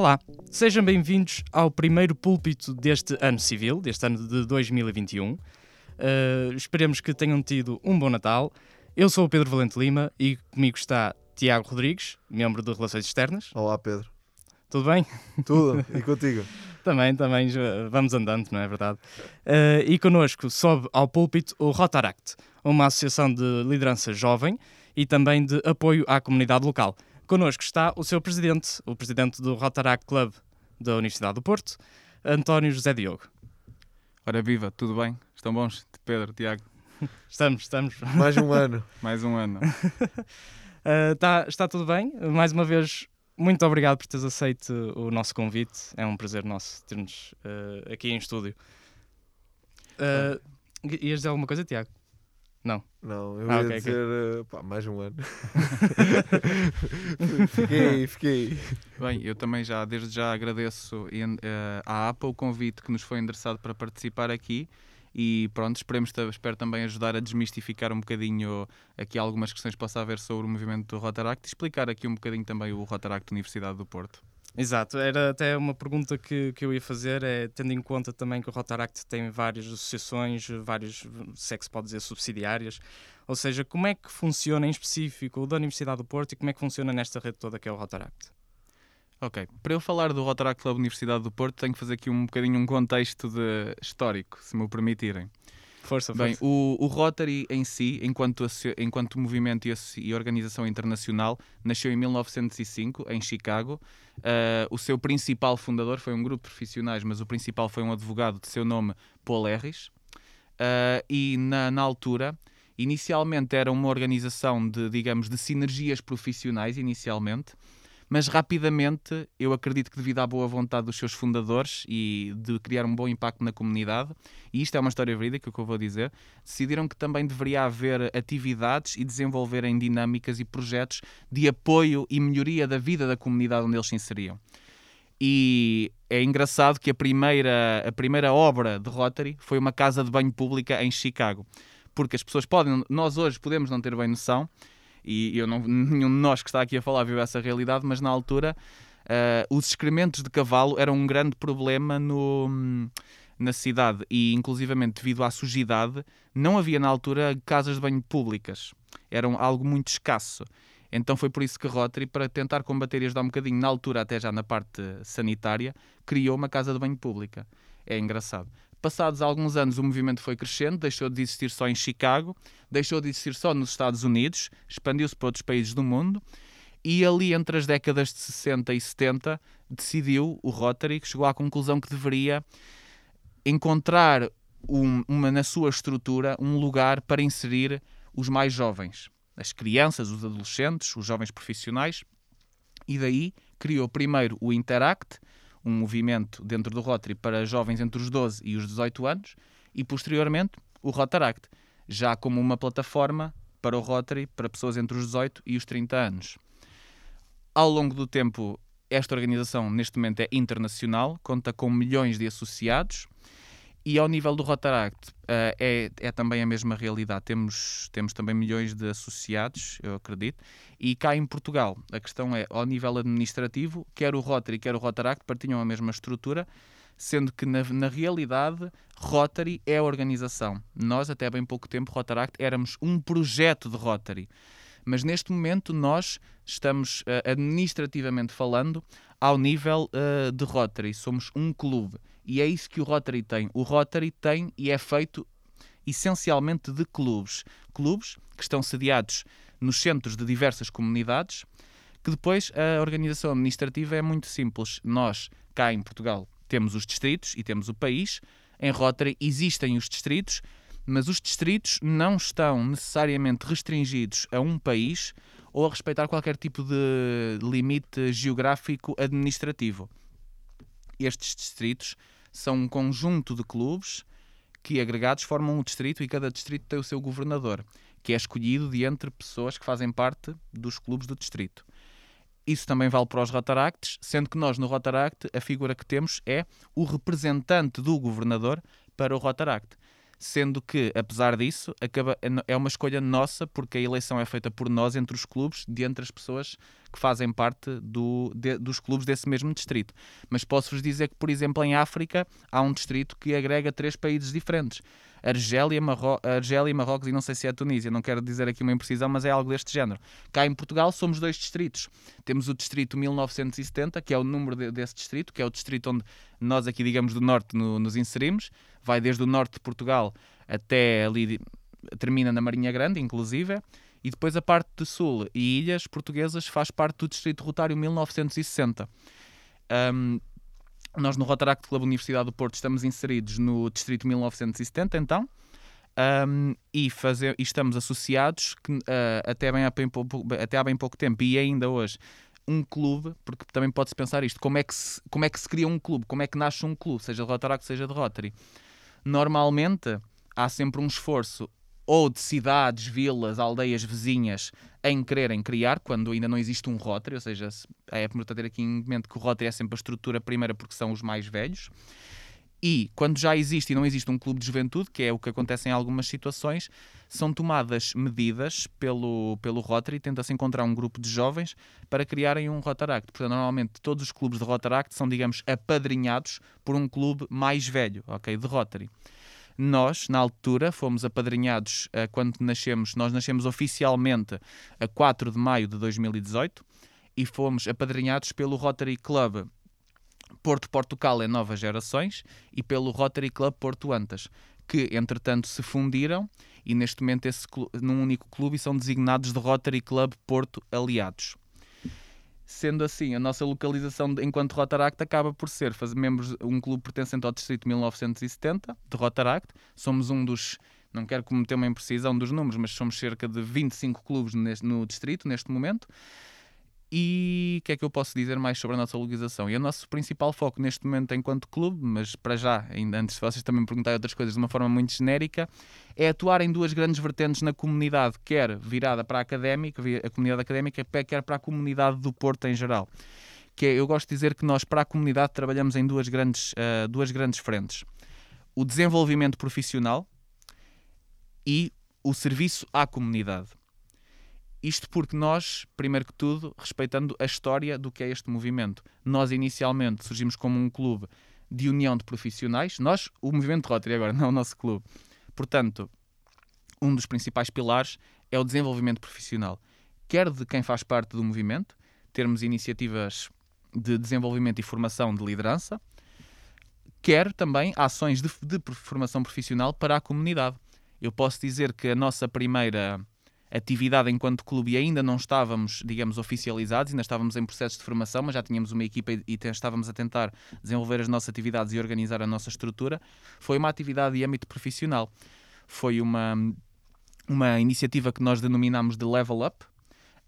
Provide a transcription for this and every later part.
Olá, sejam bem-vindos ao primeiro púlpito deste ano civil, deste ano de 2021. Uh, esperemos que tenham tido um bom Natal. Eu sou o Pedro Valente Lima e comigo está Tiago Rodrigues, membro de Relações Externas. Olá, Pedro. Tudo bem? Tudo, e contigo? também, também, vamos andando, não é verdade? Uh, e connosco sobe ao púlpito o Rotaract, uma associação de liderança jovem e também de apoio à comunidade local. Connosco está o seu presidente, o presidente do Rotaract Club da Universidade do Porto, António José Diogo. Ora viva, tudo bem? Estão bons, Pedro, Tiago? Estamos, estamos. Mais um ano. Mais um ano. uh, tá, está tudo bem? Mais uma vez, muito obrigado por teres aceito o nosso convite. É um prazer nosso ter-nos uh, aqui em estúdio. Uh, ias dizer alguma coisa, Tiago? Não. Não, eu ah, ia okay, dizer okay. Pá, mais um ano. fiquei, fiquei. Bem, eu também já, desde já agradeço uh, à APA o convite que nos foi endereçado para participar aqui e pronto, esperemos, espero também ajudar a desmistificar um bocadinho aqui algumas questões que possa haver sobre o movimento do Rotaract e explicar aqui um bocadinho também o Rotaract Universidade do Porto. Exato, era até uma pergunta que, que eu ia fazer, é, tendo em conta também que o Rotaract tem várias associações, vários, se é que se pode dizer, subsidiárias, ou seja, como é que funciona em específico o da Universidade do Porto e como é que funciona nesta rede toda que é o Rotaract? Ok, para eu falar do Rotaract Club Universidade do Porto, tenho que fazer aqui um bocadinho um contexto de histórico, se me o permitirem. Força, Bem, força. O, o Rotary em si, enquanto, enquanto movimento e, e organização internacional, nasceu em 1905, em Chicago. Uh, o seu principal fundador foi um grupo de profissionais, mas o principal foi um advogado de seu nome, Paul Harris. Uh, e na, na altura, inicialmente era uma organização de, digamos, de sinergias profissionais, inicialmente mas rapidamente eu acredito que devido à boa vontade dos seus fundadores e de criar um bom impacto na comunidade, e isto é uma história verídica que eu vou dizer, decidiram que também deveria haver atividades e desenvolverem dinâmicas e projetos de apoio e melhoria da vida da comunidade onde eles se inseriam. E é engraçado que a primeira, a primeira obra de Rotary foi uma casa de banho pública em Chicago. Porque as pessoas podem, nós hoje podemos não ter bem noção, e eu não, nenhum de nós que está aqui a falar viu essa realidade, mas na altura uh, os excrementos de cavalo eram um grande problema no, na cidade e, inclusivamente, devido à sujidade, não havia na altura casas de banho públicas. Eram algo muito escasso. Então foi por isso que Rotary, para tentar combater e ajudar um bocadinho, na altura, até já na parte sanitária, criou uma casa de banho pública. É engraçado. Passados alguns anos, o movimento foi crescendo, deixou de existir só em Chicago, deixou de existir só nos Estados Unidos, expandiu-se para outros países do mundo. E ali, entre as décadas de 60 e 70, decidiu o Rotary, que chegou à conclusão que deveria encontrar um, uma, na sua estrutura um lugar para inserir os mais jovens, as crianças, os adolescentes, os jovens profissionais. E daí criou primeiro o Interact, um movimento dentro do Rotary para jovens entre os 12 e os 18 anos e, posteriormente, o Rotaract, já como uma plataforma para o Rotary para pessoas entre os 18 e os 30 anos. Ao longo do tempo, esta organização, neste momento, é internacional, conta com milhões de associados e ao nível do Rotaract uh, é, é também a mesma realidade. Temos, temos também milhões de associados, eu acredito. E cá em Portugal, a questão é, ao nível administrativo, quer o Rotary, quer o Rotaract partilham a mesma estrutura, sendo que na, na realidade Rotary é a organização. Nós, até bem pouco tempo, Rotaract, éramos um projeto de Rotary. Mas neste momento nós estamos, uh, administrativamente falando, ao nível uh, de Rotary. Somos um clube. E é isso que o Rotary tem. O Rotary tem e é feito essencialmente de clubes. Clubes que estão sediados nos centros de diversas comunidades, que depois a organização administrativa é muito simples. Nós, cá em Portugal, temos os distritos e temos o país. Em Rotary existem os distritos, mas os distritos não estão necessariamente restringidos a um país ou a respeitar qualquer tipo de limite geográfico administrativo. Estes distritos são um conjunto de clubes que, agregados, formam um distrito e cada distrito tem o seu governador, que é escolhido de entre pessoas que fazem parte dos clubes do distrito. Isso também vale para os Rotaracts, sendo que nós no Rotaract a figura que temos é o representante do governador para o Rotaract. Sendo que, apesar disso, acaba, é uma escolha nossa, porque a eleição é feita por nós entre os clubes, de entre as pessoas que fazem parte do, de, dos clubes desse mesmo distrito. Mas posso-vos dizer que, por exemplo, em África há um distrito que agrega três países diferentes. Argélia, Marro Argélia, Marrocos e não sei se é Tunísia, não quero dizer aqui uma imprecisão, mas é algo deste género. Cá em Portugal somos dois distritos. Temos o distrito 1970, que é o número de, desse distrito, que é o distrito onde nós aqui, digamos, do norte no, nos inserimos. Vai desde o norte de Portugal até ali, termina na Marinha Grande, inclusive. E depois a parte do sul e ilhas portuguesas faz parte do distrito rotário 1960. Um, nós no Rotaract Club Universidade do Porto estamos inseridos no Distrito 1970, então, um, e, fazer, e estamos associados que, uh, até, bem há bem, até há bem pouco tempo e ainda hoje um clube, porque também pode-se pensar isto, como é, que se, como é que se cria um clube, como é que nasce um clube, seja de Rotaract, seja de Rotary. Normalmente há sempre um esforço ou de cidades, vilas, aldeias vizinhas em quererem criar, quando ainda não existe um Rotary, ou seja, é importante ter aqui em mente que o Rotary é sempre a estrutura primeira porque são os mais velhos. E quando já existe e não existe um clube de juventude, que é o que acontece em algumas situações, são tomadas medidas pelo, pelo Rotary tenta-se encontrar um grupo de jovens para criarem um Rotaract. Portanto, normalmente todos os clubes de Rotaract são, digamos, apadrinhados por um clube mais velho, ok, de Rotary. Nós, na altura, fomos apadrinhados uh, quando nascemos, nós nascemos oficialmente a 4 de maio de 2018 e fomos apadrinhados pelo Rotary Club Porto Portugal em Novas Gerações e pelo Rotary Club Porto Antas, que entretanto se fundiram e neste momento esse num único clube são designados de Rotary Club Porto Aliados. Sendo assim, a nossa localização enquanto Rotaract acaba por ser fazer membros um clube pertencente ao Distrito 1970 de Rotaract. Somos um dos, não quero cometer uma imprecisão dos números, mas somos cerca de 25 clubes neste, no distrito neste momento. E o que é que eu posso dizer mais sobre a nossa localização? E o nosso principal foco neste momento enquanto clube, mas para já, ainda antes de vocês também perguntarem outras coisas de uma forma muito genérica, é atuar em duas grandes vertentes na comunidade, quer virada para a académica, a comunidade académica, quer para a comunidade do Porto em geral. Que é, eu gosto de dizer que nós, para a comunidade, trabalhamos em duas grandes, uh, duas grandes frentes. O desenvolvimento profissional e o serviço à comunidade. Isto porque nós, primeiro que tudo, respeitando a história do que é este movimento, nós inicialmente surgimos como um clube de união de profissionais, nós, o movimento Rotary agora, não o nosso clube. Portanto, um dos principais pilares é o desenvolvimento profissional, quer de quem faz parte do movimento, termos iniciativas de desenvolvimento e formação de liderança, quer também ações de, de formação profissional para a comunidade. Eu posso dizer que a nossa primeira atividade enquanto clube e ainda não estávamos, digamos, oficializados, ainda estávamos em processo de formação, mas já tínhamos uma equipa e, estávamos a tentar desenvolver as nossas atividades e organizar a nossa estrutura, foi uma atividade de âmbito profissional. Foi uma, uma iniciativa que nós denominamos de Level Up,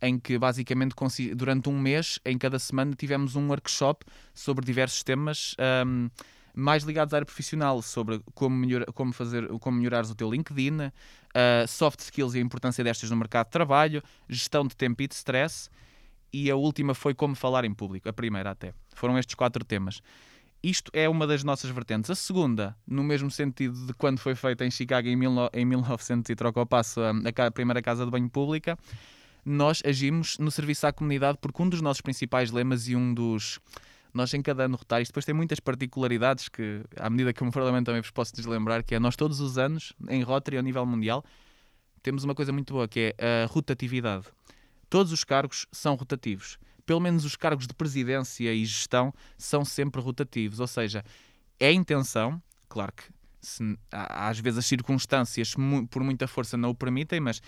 em que basicamente durante um mês, em cada semana, tivemos um workshop sobre diversos temas. Um, mais ligados à área profissional, sobre como, melhor, como, fazer, como melhorares o teu LinkedIn, uh, soft skills e a importância destas no mercado de trabalho, gestão de tempo e de stress, e a última foi como falar em público, a primeira até. Foram estes quatro temas. Isto é uma das nossas vertentes. A segunda, no mesmo sentido de quando foi feita em Chicago em, mil, em 1900 e troca o passo a, a primeira casa de banho pública, nós agimos no serviço à comunidade porque um dos nossos principais lemas e um dos nós em cada ano isto depois tem muitas particularidades que, à medida que eu me for também vos posso deslembrar, que é nós todos os anos, em Rotary ao nível mundial, temos uma coisa muito boa, que é a rotatividade. Todos os cargos são rotativos. Pelo menos os cargos de presidência e gestão são sempre rotativos. Ou seja, é a intenção, claro que se, às vezes as circunstâncias por muita força não o permitem, mas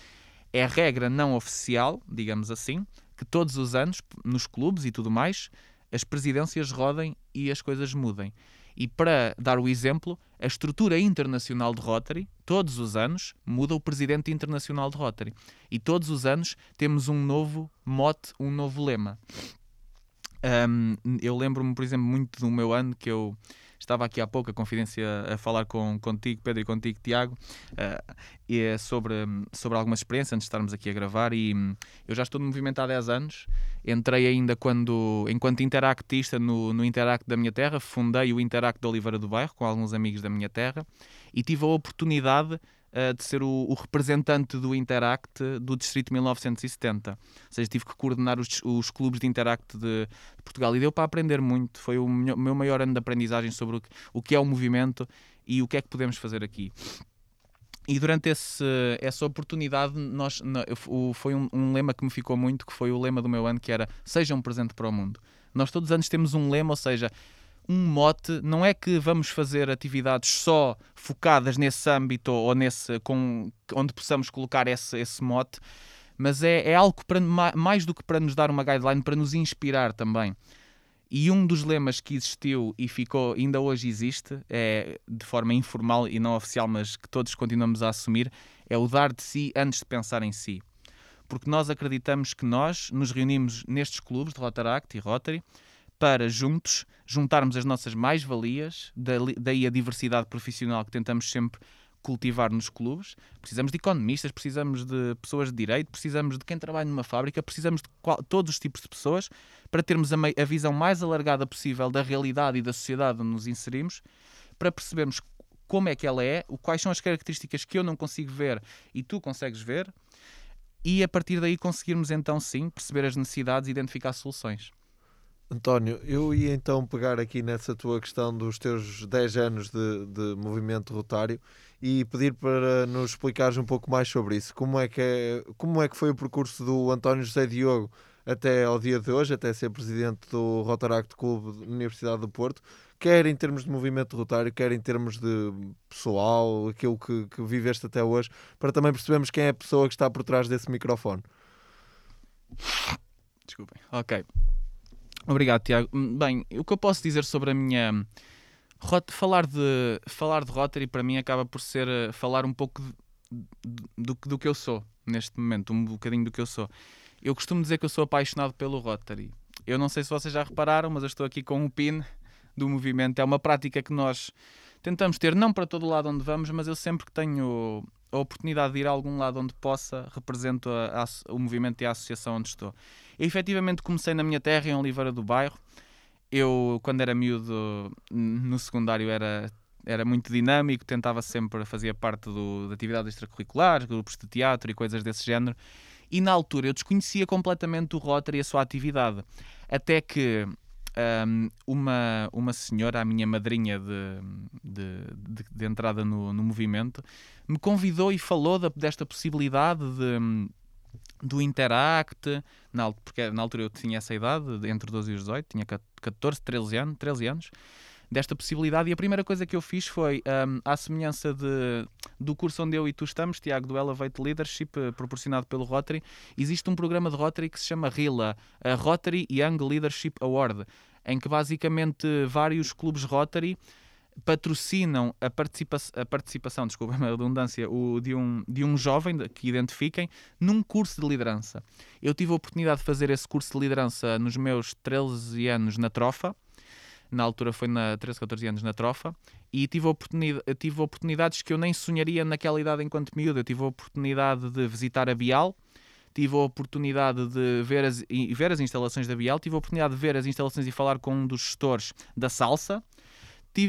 é a regra não oficial, digamos assim, que todos os anos, nos clubes e tudo mais, as presidências rodem e as coisas mudem. E para dar o exemplo, a estrutura internacional de Rotary, todos os anos, muda o presidente internacional de Rotary. E todos os anos temos um novo mote, um novo lema. Um, eu lembro-me, por exemplo, muito do meu ano que eu estava aqui há pouco a confidência a falar com, contigo, Pedro, e contigo, Tiago, uh, e é sobre, sobre algumas experiências antes de estarmos aqui a gravar. E um, eu já estou no movimento há 10 anos. Entrei ainda quando, enquanto interactista no, no Interact da minha terra, fundei o Interact da Oliveira do Bairro com alguns amigos da minha terra e tive a oportunidade uh, de ser o, o, representante do Interact do Distrito 1970. Ou seja, tive que coordenar os, os clubes de Interact de, de, Portugal e deu para aprender muito. Foi o meu, meu maior ano de aprendizagem sobre o que, o que é o movimento e o que é que podemos fazer aqui. E durante esse, essa oportunidade, nós, foi um, um, lema que me ficou muito, que foi o lema do meu ano, que era Seja um presente para o mundo. Nós todos os anos temos um lema, ou seja, um mote, não é que vamos fazer atividades só focadas nesse âmbito ou nesse com, onde possamos colocar esse, esse mote, mas é, é algo para, mais do que para nos dar uma guideline, para nos inspirar também. E um dos lemas que existiu e ficou, ainda hoje existe, é de forma informal e não oficial, mas que todos continuamos a assumir, é o dar de si antes de pensar em si. Porque nós acreditamos que nós nos reunimos nestes clubes de Rotaract e Rotary para juntos juntarmos as nossas mais-valias, daí a diversidade profissional que tentamos sempre cultivar nos clubes. Precisamos de economistas, precisamos de pessoas de direito, precisamos de quem trabalha numa fábrica, precisamos de qual, todos os tipos de pessoas para termos a, a visão mais alargada possível da realidade e da sociedade onde nos inserimos, para percebermos como é que ela é, quais são as características que eu não consigo ver e tu consegues ver, e a partir daí conseguirmos então sim perceber as necessidades e identificar soluções. António, eu ia então pegar aqui nessa tua questão dos teus 10 anos de, de movimento rotário e pedir para nos explicares um pouco mais sobre isso. Como é que, é, como é que foi o percurso do António José Diogo até ao dia de hoje, até ser presidente do Rotaract Clube da Universidade do Porto, quer em termos de movimento rotário, quer em termos de pessoal, aquilo que, que viveste até hoje, para também percebermos quem é a pessoa que está por trás desse microfone. Desculpem. Ok. Obrigado, Tiago. Hum, bem, o que eu posso dizer sobre a minha. Falar de, falar de Rotary para mim acaba por ser eh, falar um pouco do, do que eu sou neste momento, um bocadinho do que eu sou. Eu costumo dizer que eu sou apaixonado pelo Rotary. Eu não sei se vocês já repararam, mas eu estou aqui com um pin do movimento. É uma prática que nós tentamos ter, não para todo lado onde vamos, mas eu sempre que tenho a oportunidade de ir a algum lado onde possa, represento a, a, o movimento e a associação onde estou. Eu efetivamente comecei na minha terra, em Oliveira do Bairro. Eu, quando era miúdo, no secundário, era, era muito dinâmico, tentava sempre, fazia parte do, de atividades extracurriculares, grupos de teatro e coisas desse género. E na altura eu desconhecia completamente o Rotary e a sua atividade. Até que um, uma, uma senhora, a minha madrinha de, de, de, de entrada no, no, movimento, me convidou e falou da, desta possibilidade de do Interact, na, porque na altura eu tinha essa idade, entre 12 e 18, tinha 14, 13 anos, 13 anos, desta possibilidade. E a primeira coisa que eu fiz foi, um, à semelhança de, do curso onde eu e tu estamos, Tiago, do Elevate Leadership, eh, proporcionado pelo Rotary, existe um programa de Rotary que se chama RILA, a Rotary Young Leadership Award, em que basicamente vários clubes Rotary patrocinam a, participa a participação, desculpa a redundância, o, de, um, de um jovem que identifiquem num curso de liderança. Eu tive a oportunidade de fazer esse curso de liderança nos meus 13 anos na Trofa, na altura foi na 13, 14 anos na Trofa, e tive, oportunidade, tive oportunidades que eu nem sonharia naquela idade enquanto miúdo. Eu tive a oportunidade de visitar a Bial, tive a oportunidade de ver as, ver as instalações da Bial, tive a oportunidade de ver as instalações e falar com um dos gestores da Salsa,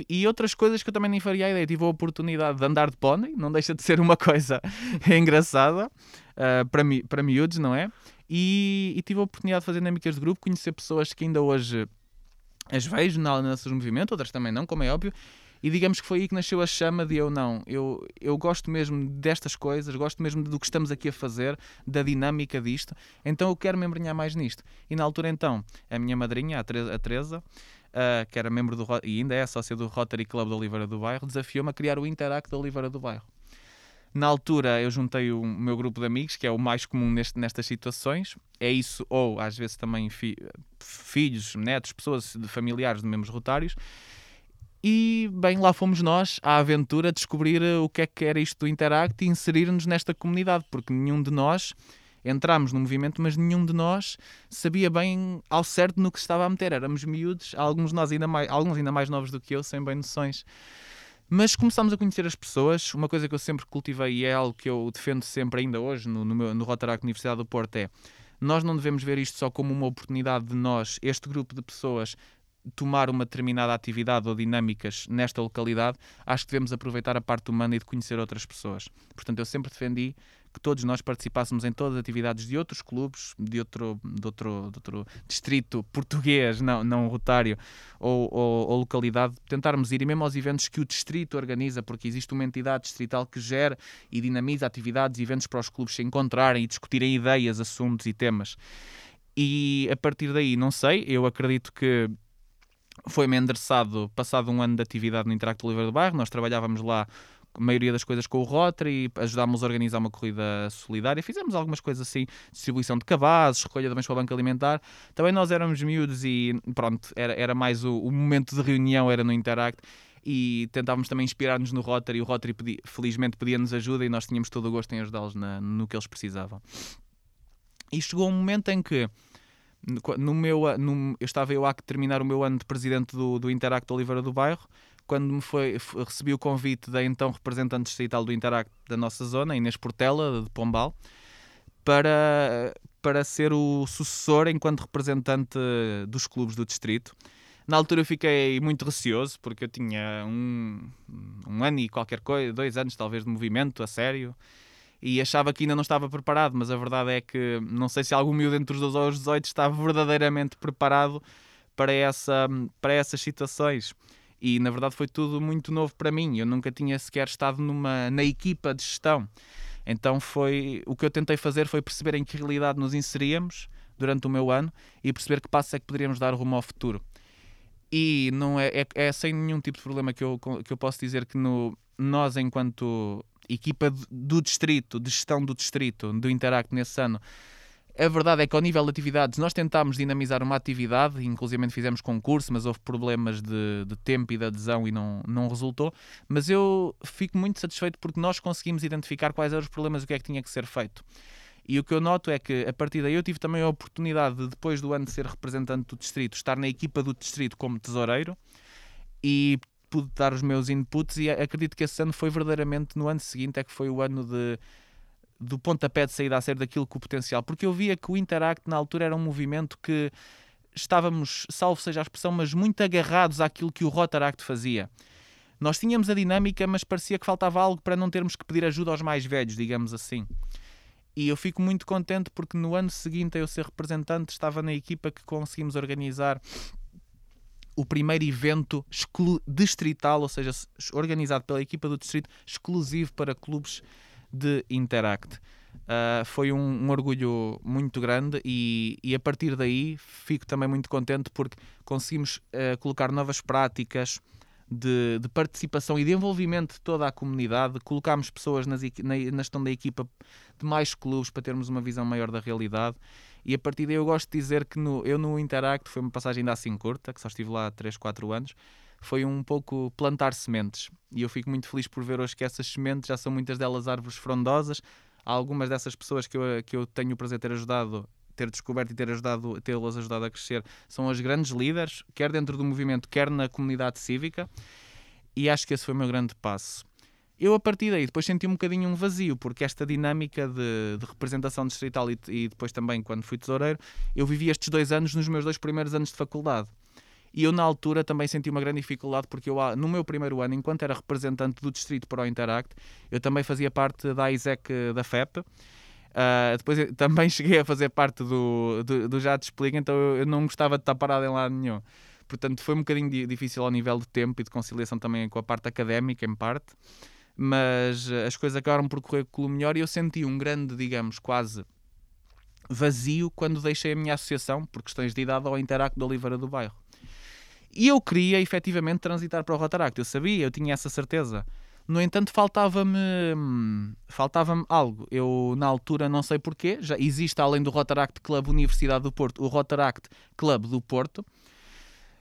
e outras coisas que eu também nem faria ideia. Tive a oportunidade de andar de pônei, não deixa de ser uma coisa engraçada uh, para, mi, para miúdos, não é? E, e, tive a oportunidade de fazer dinâmicas de grupo, conhecer pessoas que ainda hoje as vejo na, movimentos, outras também não, como é óbvio. E digamos que foi aí que nasceu a chama de eu não. Eu, eu gosto mesmo destas coisas, gosto mesmo do que estamos aqui a fazer, da dinâmica disto. Então eu quero me embrenhar mais nisto. E na altura, então, a minha madrinha, a Teresa, a Teresa uh, que era membro do e ainda é sócia do Rotary Club da Oliveira do Bairro, desafiou-me a criar o Interact da Oliveira do Bairro. Na altura eu juntei o meu grupo de amigos, que é o mais comum neste, nestas situações. É isso, ou às vezes também fi, filhos, netos, pessoas de familiares de membros rotários. E bem, lá fomos nós à aventura descobrir o que é que era isto do Interact e inserir-nos nesta comunidade, porque nenhum de nós Entramos no movimento, mas nenhum de nós sabia bem ao certo no que estava a meter. Éramos miúdos, alguns nós ainda mais, alguns ainda mais novos do que eu, sem bem noções. Mas começámos a conhecer as pessoas. Uma coisa que eu sempre cultivei e é algo que eu defendo sempre ainda hoje no, no, meu, no Rotaract Universidade do Porto é nós não devemos ver isto só como uma oportunidade de nós, este grupo de pessoas, tomar uma determinada atividade ou dinâmicas nesta localidade, acho que devemos aproveitar a parte humana e de conhecer outras pessoas. Portanto, eu sempre defendi que todos nós participássemos em todas as atividades de outros clubes, de outro, de outro, de outro distrito português, não, não rotário, ou, ou, ou, localidade, tentarmos ir e mesmo aos eventos que o distrito organiza, porque existe uma entidade distrital que gera e dinamiza atividades e eventos para os clubes se encontrarem e discutirem ideias, assuntos e temas. E a partir daí, não sei, eu acredito que foi-me endereçado, passado um ano de atividade no Interacto Oliveira do Bairro, nós trabalhávamos lá a maioria das coisas com o Rotary, ajudámos a organizar uma corrida solidária, fizemos algumas coisas assim, distribuição de cabazes, recolha de bens para o Banco Alimentar. Também nós éramos miúdos e pronto, era, era mais o, o momento de reunião, era no Interact e tentávamos também inspirar-nos no Rotary. O Rotary pedi, felizmente pedia-nos ajuda e nós tínhamos todo o gosto em ajudá-los no que eles precisavam. E chegou um momento em que no meu, no, eu estava eu a terminar o meu ano de presidente do, do Interact Oliveira do Bairro, quando me foi, recebi o convite da então representante distrital do Interact da nossa zona, Inês Portela, de Pombal, para, para ser o sucessor enquanto representante dos clubes do distrito. Na altura eu fiquei muito receoso, porque eu tinha um, um ano e qualquer coisa, dois anos talvez de movimento a sério, e achava que ainda não estava preparado, mas a verdade é que não sei se algum miúdo entre os 12 aos 18 estava verdadeiramente preparado para, essa, para essas situações. E na verdade foi tudo muito novo para mim. Eu nunca tinha sequer estado numa, na equipa de gestão. Então foi o que eu tentei fazer foi perceber em que realidade nos inseríamos durante o meu ano e perceber que passos é que poderíamos dar rumo ao futuro. E não é, é, é sem nenhum tipo de problema que eu, que eu posso dizer que no, nós, enquanto equipa do distrito, de gestão do distrito, do Interact nesse ano, a verdade é que ao nível de atividades nós tentámos dinamizar uma atividade, inclusive fizemos concurso, mas houve problemas de, de, tempo e de adesão e não, não resultou. Mas eu fico muito satisfeito porque nós conseguimos identificar quais eram os problemas e o que é que tinha que ser feito. E o que eu noto é que a partir daí eu tive também a oportunidade de, depois do ano de ser representante do distrito, estar na equipa do distrito como tesoureiro e pude dar os meus inputs e acredito que esse ano foi verdadeiramente no ano seguinte é que foi o ano de do pontapé de saída a ser daquilo que o potencial, porque eu via que o Interact na altura era um movimento que estávamos, salvo seja a expressão, mas muito agarrados àquilo que o Rotaract fazia. Nós tínhamos a dinâmica, mas parecia que faltava algo para não termos que pedir ajuda aos mais velhos, digamos assim. E eu fico muito contente porque no ano seguinte a eu ser representante estava na equipa que conseguimos organizar o primeiro evento distrital, ou seja, organizado pela equipa do distrito, exclusivo para clubes de Interact. Uh, foi um, um, orgulho muito grande e, e, a partir daí fico também muito contente porque conseguimos uh, colocar novas práticas de, de, participação e de envolvimento de toda a comunidade. Colocámos pessoas nas, na, na gestão da equipa de mais clubes para termos uma visão maior da realidade e a partir daí eu gosto de dizer que no, eu no Interact, foi uma passagem ainda assim curta, que só estive lá 3, 4 anos, foi um pouco plantar sementes. E eu fico muito feliz por ver hoje que essas sementes já são muitas delas árvores frondosas. Há algumas dessas pessoas que eu, que eu tenho o prazer de ter ajudado ter descoberto e ter ajudado, tê-las ajudado a crescer, são as grandes líderes, quer dentro do movimento, quer na comunidade cívica, e acho que esse foi o meu grande passo. Eu, a partir daí, depois senti um bocadinho um vazio, porque esta dinâmica de, de representação distrital e, e, depois também, quando fui tesoureiro, eu vivi estes dois anos nos meus dois primeiros anos de faculdade. E eu, na altura, também senti uma grande dificuldade, porque eu, no meu primeiro ano, enquanto era representante do distrito para o Interact, eu também fazia parte da ISEC da FEP. Uh, depois também cheguei a fazer parte do, do, do Já Te então eu, eu não gostava de estar parado em lado nenhum. Portanto, foi um bocadinho difícil ao nível de tempo e de conciliação também com a parte académica, em parte mas eh, as coisas acabaram por correr pelo melhor e eu senti um grande, digamos, quase vazio quando deixei a minha associação, por questões de idade, ao Interact de Oliveira do Bairro. E eu queria efetivamente transitar para o Rotaract, eu sabia, eu tinha essa certeza. No entanto, faltava-me faltava-me algo. Eu, na altura, não sei porquê, já existe além do Rotaract Club Universidade do Porto, o Rotaract Club do Porto,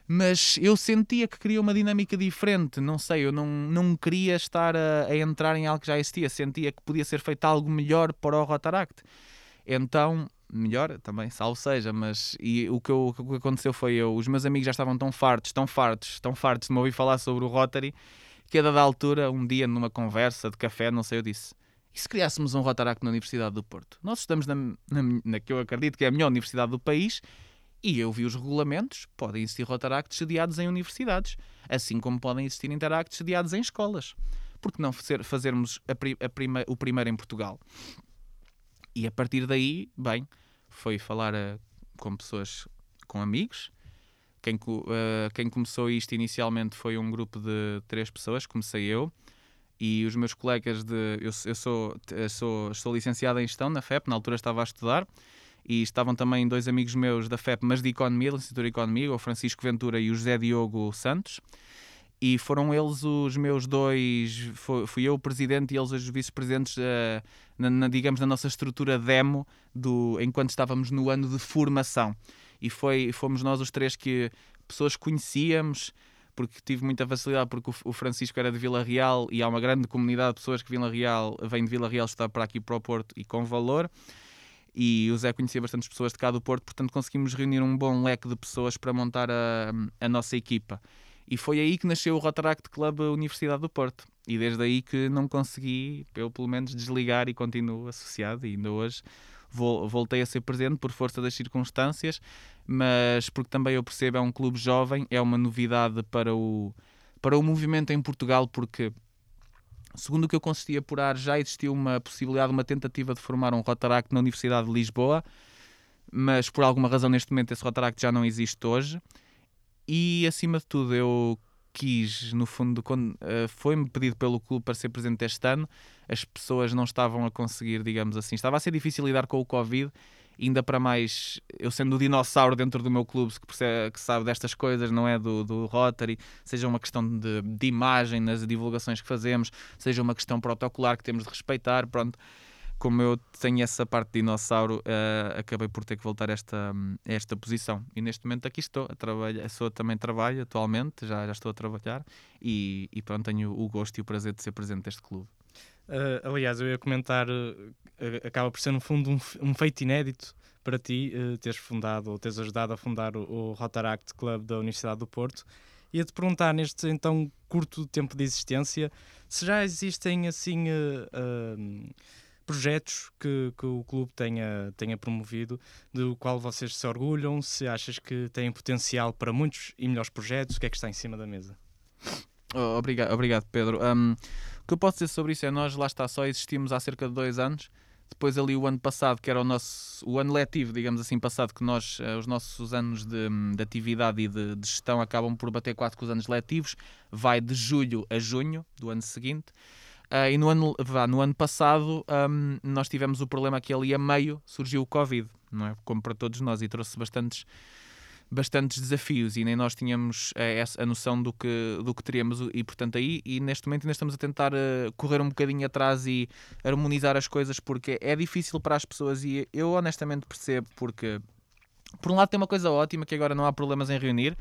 mas eu sentia que queria uma dinâmica diferente. Não sei, eu não, não queria estar a, a, entrar em algo que já existia. Sentia que podia ser feito algo melhor para o Rotaract. Então, melhor também, salvo seja, mas e o, que eu, o que aconteceu foi eu, os meus amigos já estavam tão fartos, tão fartos, tão fartos de me ouvir falar sobre o Rotary, que a dada altura, um dia numa conversa de café, não sei, eu disse, e se criássemos um Rotaract na Universidade do Porto? Nós estamos na, na, na, que eu acredito que é a melhor universidade do país e eu vi os regulamentos, podem existir Rotaracts sediados em universidades, assim como podem existir Interacts sediados em escolas. Por que não fazer, fazermos a, a prima, o primeiro em Portugal? E a partir daí, bem, foi falar uh, com pessoas, com amigos. Quem, uh, quem começou isto inicialmente foi um grupo de três pessoas, comecei eu e os meus colegas de. Eu, eu sou, sou, sou licenciado em gestão na FEP, na altura estava a estudar, e estavam também dois amigos meus da FEP, mas de Economia, Licenciatura de Economia, o Francisco Ventura e o José Diogo Santos. E foram eles os meus dois. Fui eu o presidente e eles os vice-presidentes, na, na, digamos, na nossa estrutura demo, do, enquanto estávamos no ano de formação. E foi, fomos nós os três que pessoas conhecíamos, porque tive muita facilidade, porque o Francisco era de Vila Real e há uma grande comunidade de pessoas que Vila Real vem de Vila Real estar para aqui para o Porto e com valor e o Zé conhecia bastantes pessoas de cá do Porto, portanto conseguimos reunir um bom leque de pessoas para montar a, a nossa equipa. E foi aí que nasceu o Rotaract Club Universidade do Porto. E desde aí que não consegui, eu pelo menos, desligar e continuo associado. E ainda hoje voltei a ser presente por força das circunstâncias, mas porque também eu percebo é um clube jovem, é uma novidade para o, para o movimento em Portugal, porque Segundo o que eu consegui apurar, já existiu uma possibilidade, uma tentativa de formar um Rotaract na Universidade de Lisboa, mas por alguma razão neste momento esse Rotaract já não existe hoje. E acima de tudo, eu quis, no fundo, quando uh, foi-me pedido pelo clube para ser presente este ano, as pessoas não estavam a conseguir, digamos assim, estava a ser difícil lidar com o Covid ainda para mais, eu sendo o dinossauro dentro do meu clube que, percebe, que sabe destas coisas, não é? Do, do Rotary, seja uma questão de, de imagem nas divulgações que fazemos, seja uma questão protocolar que temos de respeitar, pronto. Como eu tenho essa parte de dinossauro, uh, acabei por ter que voltar a esta, a esta posição. E neste momento aqui estou a trabalhar, sou, também trabalho atualmente, já, já estou a trabalhar e, e pronto, tenho o gosto e o prazer de ser presente deste clube. Uh, aliás, eu ia comentar, uh, acaba por ser no fundo um, um feito inédito para ti uh, teres fundado ou teres ajudado a fundar o, o Rotaract Club da Universidade do Porto. Ia-te perguntar, neste então curto tempo de existência, se já existem assim projetos que, que, o clube tenha, tenha promovido, do qual vocês se orgulham, se achas que têm potencial para muitos e melhores projetos, o que é que está em cima da mesa? Oh, obrigado, obrigado, Pedro. Um, o que eu posso dizer sobre isso é nós lá está, só existimos há cerca de dois anos. Depois ali o ano passado, que era o nosso o ano letivo, digamos assim, passado, que nós, uh, os nossos anos de, de atividade e de, de, gestão acabam por bater quatro com os anos letivos, vai de julho a junho do ano seguinte. Uh, e no ano, vá, no ano passado um, nós tivemos o problema que ali a meio surgiu o Covid, não é? Como para todos nós, e trouxe bastantes bastantes desafios e nem nós tínhamos a, eh, a noção do que, do que teríamos e portanto aí e neste momento ainda estamos a tentar uh, correr um bocadinho atrás e harmonizar as coisas porque é difícil para as pessoas e eu honestamente percebo porque por um lado tem uma coisa ótima que agora não há problemas em reunir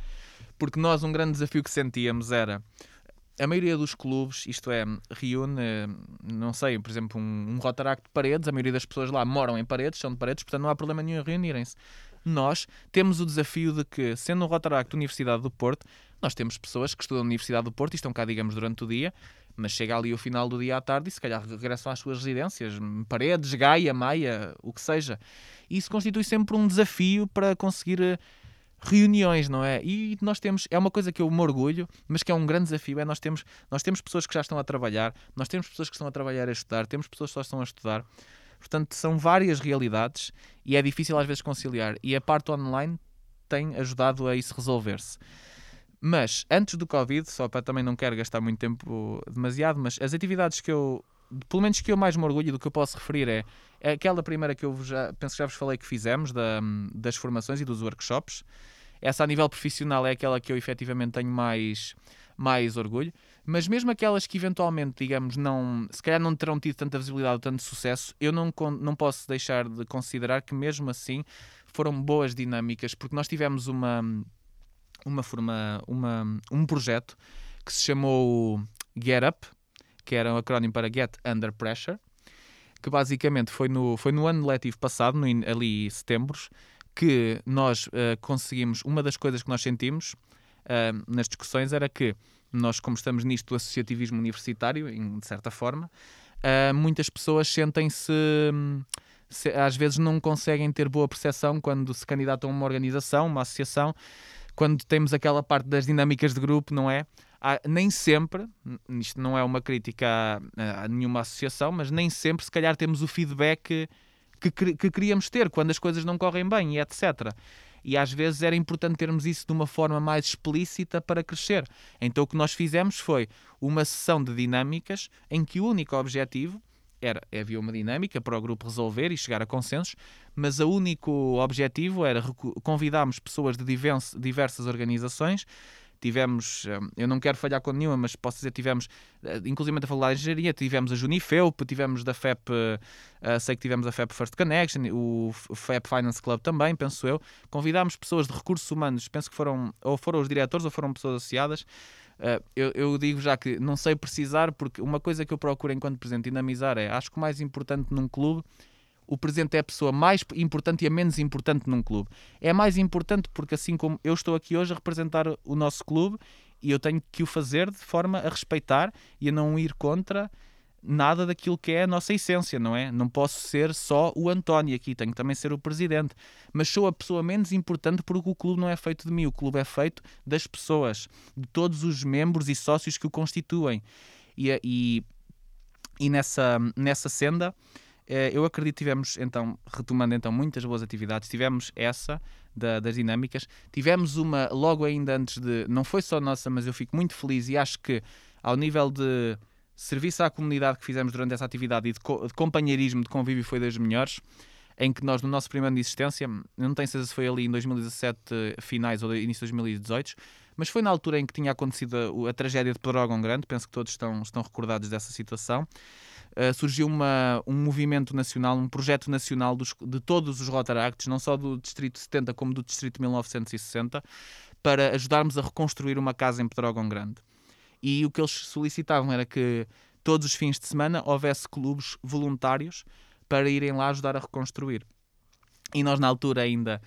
porque nós um grande desafio que sentíamos era a maioria dos clubes, isto é, reúne, não sei, por exemplo, um, um Rotaract de paredes, a maioria das pessoas lá moram em paredes, são de paredes, portanto não há problema nenhum em reunirem-se nós temos o desafio de que, sendo um Rotaract Universidade do Porto, nós temos pessoas que estudam na Universidade do Porto e estão cá, digamos, durante o dia, mas chega ali o final do dia à tarde e se calhar regressam às suas residências, Paredes, Gaia, Maia, o que seja. Isso constitui sempre um desafio para conseguir eh, reuniões, não é? E nós temos, é uma coisa que eu me orgulho, mas que é um grande desafio, é nós temos, nós temos pessoas que já estão a trabalhar, nós temos pessoas que estão a trabalhar a estudar, temos pessoas que só estão a estudar. Portanto, são várias realidades e é difícil às vezes conciliar. E a parte online tem ajudado a isso resolver-se. Mas antes do Covid, só para também não quero gastar muito tempo demasiado, mas as atividades que eu, pelo menos que eu mais me orgulho do que eu posso referir é, é aquela primeira que eu já penso que já vos falei que fizemos da, das formações e dos workshops. Essa a nível profissional é aquela que eu efetivamente tenho mais, mais orgulho mas mesmo aquelas que eventualmente, digamos, não, se calhar não terão tido tanta visibilidade ou tanto sucesso, eu não, não posso deixar de considerar que mesmo assim foram boas dinâmicas, porque nós tivemos uma, uma, forma, uma, um projeto que se chamou Get Up, que era um acrónimo para Get Under Pressure, que basicamente foi no, foi no ano letivo passado, no, ali em setembro, que nós uh, conseguimos. Uma das coisas que nós sentimos uh, nas discussões era que nós, como estamos nisto do associativismo universitário, em, de certa forma, uh, muitas pessoas sentem-se. Se, às vezes não conseguem ter boa percepção quando se candidatam a uma organização, uma associação, quando temos aquela parte das dinâmicas de grupo, não é? Há, nem sempre, isto não é uma crítica a, a, nenhuma associação, mas nem sempre, se calhar, temos o feedback que, que, que queríamos ter quando as coisas não correm bem e etc. E às vezes era importante termos isso de uma forma mais explícita para crescer. Então o que nós fizemos foi uma sessão de dinâmicas em que o único objetivo era havia uma dinâmica para o grupo resolver e chegar a consensos, mas o único objetivo era convidarmos pessoas de diversas organizações tivemos, hum, eu não quero falhar com nenhuma, mas posso dizer, tivemos, eh, inclusive a falar de engenharia, tivemos a Junifeup, tivemos da FEP, uh, sei que tivemos a FEP First Connection, o FEP Finance Club também, penso eu. Convidámos pessoas de recursos humanos, penso que foram, ou foram os diretores ou foram pessoas associadas. Eu, eu, digo já que não sei precisar, porque uma coisa que eu procuro enquanto presidente dinamizar é, acho que o mais importante num clube o presidente é a pessoa mais importante e a menos importante num clube. É mais importante porque, assim como eu estou aqui hoje a representar o nosso clube e eu tenho que o fazer de forma a respeitar e a não ir contra nada daquilo que é a nossa essência, não é? Não posso ser só o António aqui, tenho que também ser o presidente. Mas sou a pessoa menos importante porque o clube não é feito de mim, o clube é feito das pessoas, de todos os membros e sócios que o constituem. E, e, e nessa, nessa senda eu acredito que tivemos, então, retomando então muitas boas atividades, tivemos essa da, das dinâmicas, tivemos uma logo ainda antes de, não foi só nossa, mas eu fico muito feliz e acho que ao nível de serviço à comunidade que fizemos durante essa atividade e de, co de companheirismo, de convívio foi das melhores, em que nós no nosso primeiro ano de existência, não tenho certeza se foi ali em 2017 finais ou início de 2018, mas foi na altura em que tinha acontecido a, a tragédia de Pedrógão Grande, penso que todos estão, estão recordados dessa situação. Uh, surgiu uma, um movimento nacional, um projeto nacional dos, de todos os Rotaracts, não só do Distrito 70 como do Distrito 1960, para ajudarmos a reconstruir uma casa em Pedrógão Grande. E o que eles solicitavam era que todos os fins de semana houvesse clubes voluntários para irem lá ajudar a reconstruir. E nós, na altura, ainda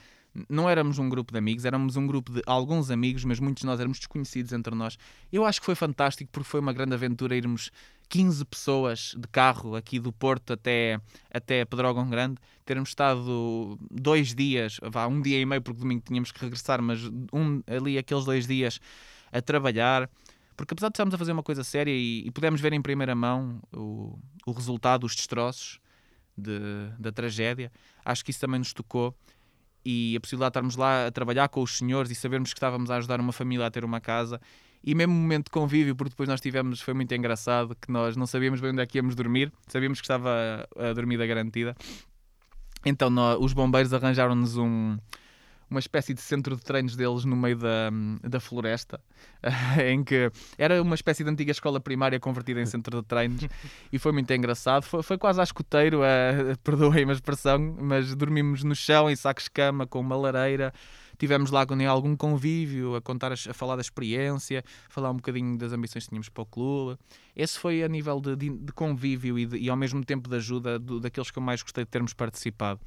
não éramos um grupo de amigos, éramos um grupo de alguns amigos, mas muitos de nós éramos desconhecidos entre nós. Eu acho que foi fantástico porque foi uma grande aventura irmos 15 pessoas de carro aqui do Porto até, até Pedrógão Grande, termos estado dois dias, vá, um dia e meio porque domingo tínhamos que regressar, mas um, ali aqueles dois dias a trabalhar, porque apesar de estarmos a fazer uma coisa séria e, e pudemos ver em primeira mão o, o resultado, os destroços de, da tragédia, acho que isso também nos tocou e a possibilidade de estarmos lá a trabalhar com os senhores e sabermos que estávamos a ajudar uma família a ter uma casa e mesmo momento de convívio, porque depois nós tivemos, foi muito engraçado, que nós não sabíamos bem onde é que íamos dormir, sabíamos que estava a, dormida garantida. Então nós, os bombeiros arranjaram-nos um, uma espécie de centro de treinos deles no meio da, da floresta, em que era uma espécie de antiga escola primária convertida em centro de treinos e foi muito engraçado. Foi, foi quase a escoteiro, uh, perdoem a expressão, mas dormimos no chão em sacos de cama com uma lareira. Tivemos lá com algum convívio, a contar, a falar da experiência, falar um bocadinho das ambições que tínhamos para o clube. Esse foi a nível de, de, de convívio e, de, e, ao mesmo tempo de ajuda do, daqueles que eu mais gostei de termos participado.